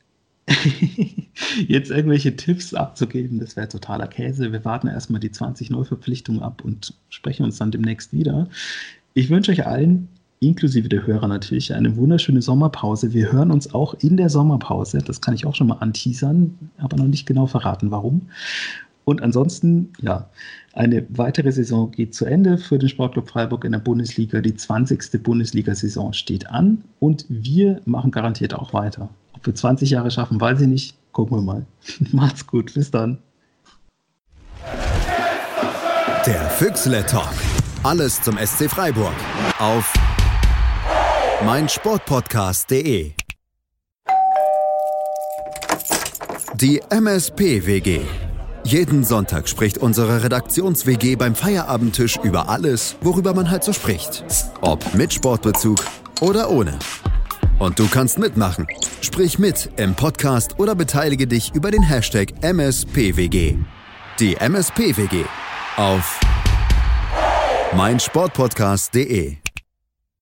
jetzt irgendwelche Tipps abzugeben, das wäre totaler Käse. Wir warten erstmal die 20 Neuverpflichtungen ab und sprechen uns dann demnächst wieder. Ich wünsche euch allen, inklusive der Hörer natürlich, eine wunderschöne Sommerpause. Wir hören uns auch in der Sommerpause. Das kann ich auch schon mal anteasern, aber noch nicht genau verraten, warum. Und ansonsten, ja, eine weitere Saison geht zu Ende für den Sportclub Freiburg in der Bundesliga. Die 20. Bundesliga-Saison steht an und wir machen garantiert auch weiter. Wir 20 Jahre schaffen, weiß ich nicht. Gucken wir mal. Macht's gut. Bis dann. Der Füchsle Talk. Alles zum SC Freiburg. Auf meinsportpodcast.de. Die MSP-WG jeden Sonntag spricht unsere Redaktions-WG beim Feierabendtisch über alles, worüber man halt so spricht. Ob mit Sportbezug oder ohne. Und du kannst mitmachen. Sprich mit im Podcast oder beteilige dich über den Hashtag MSPWG. Die MSPWG auf meinsportpodcast.de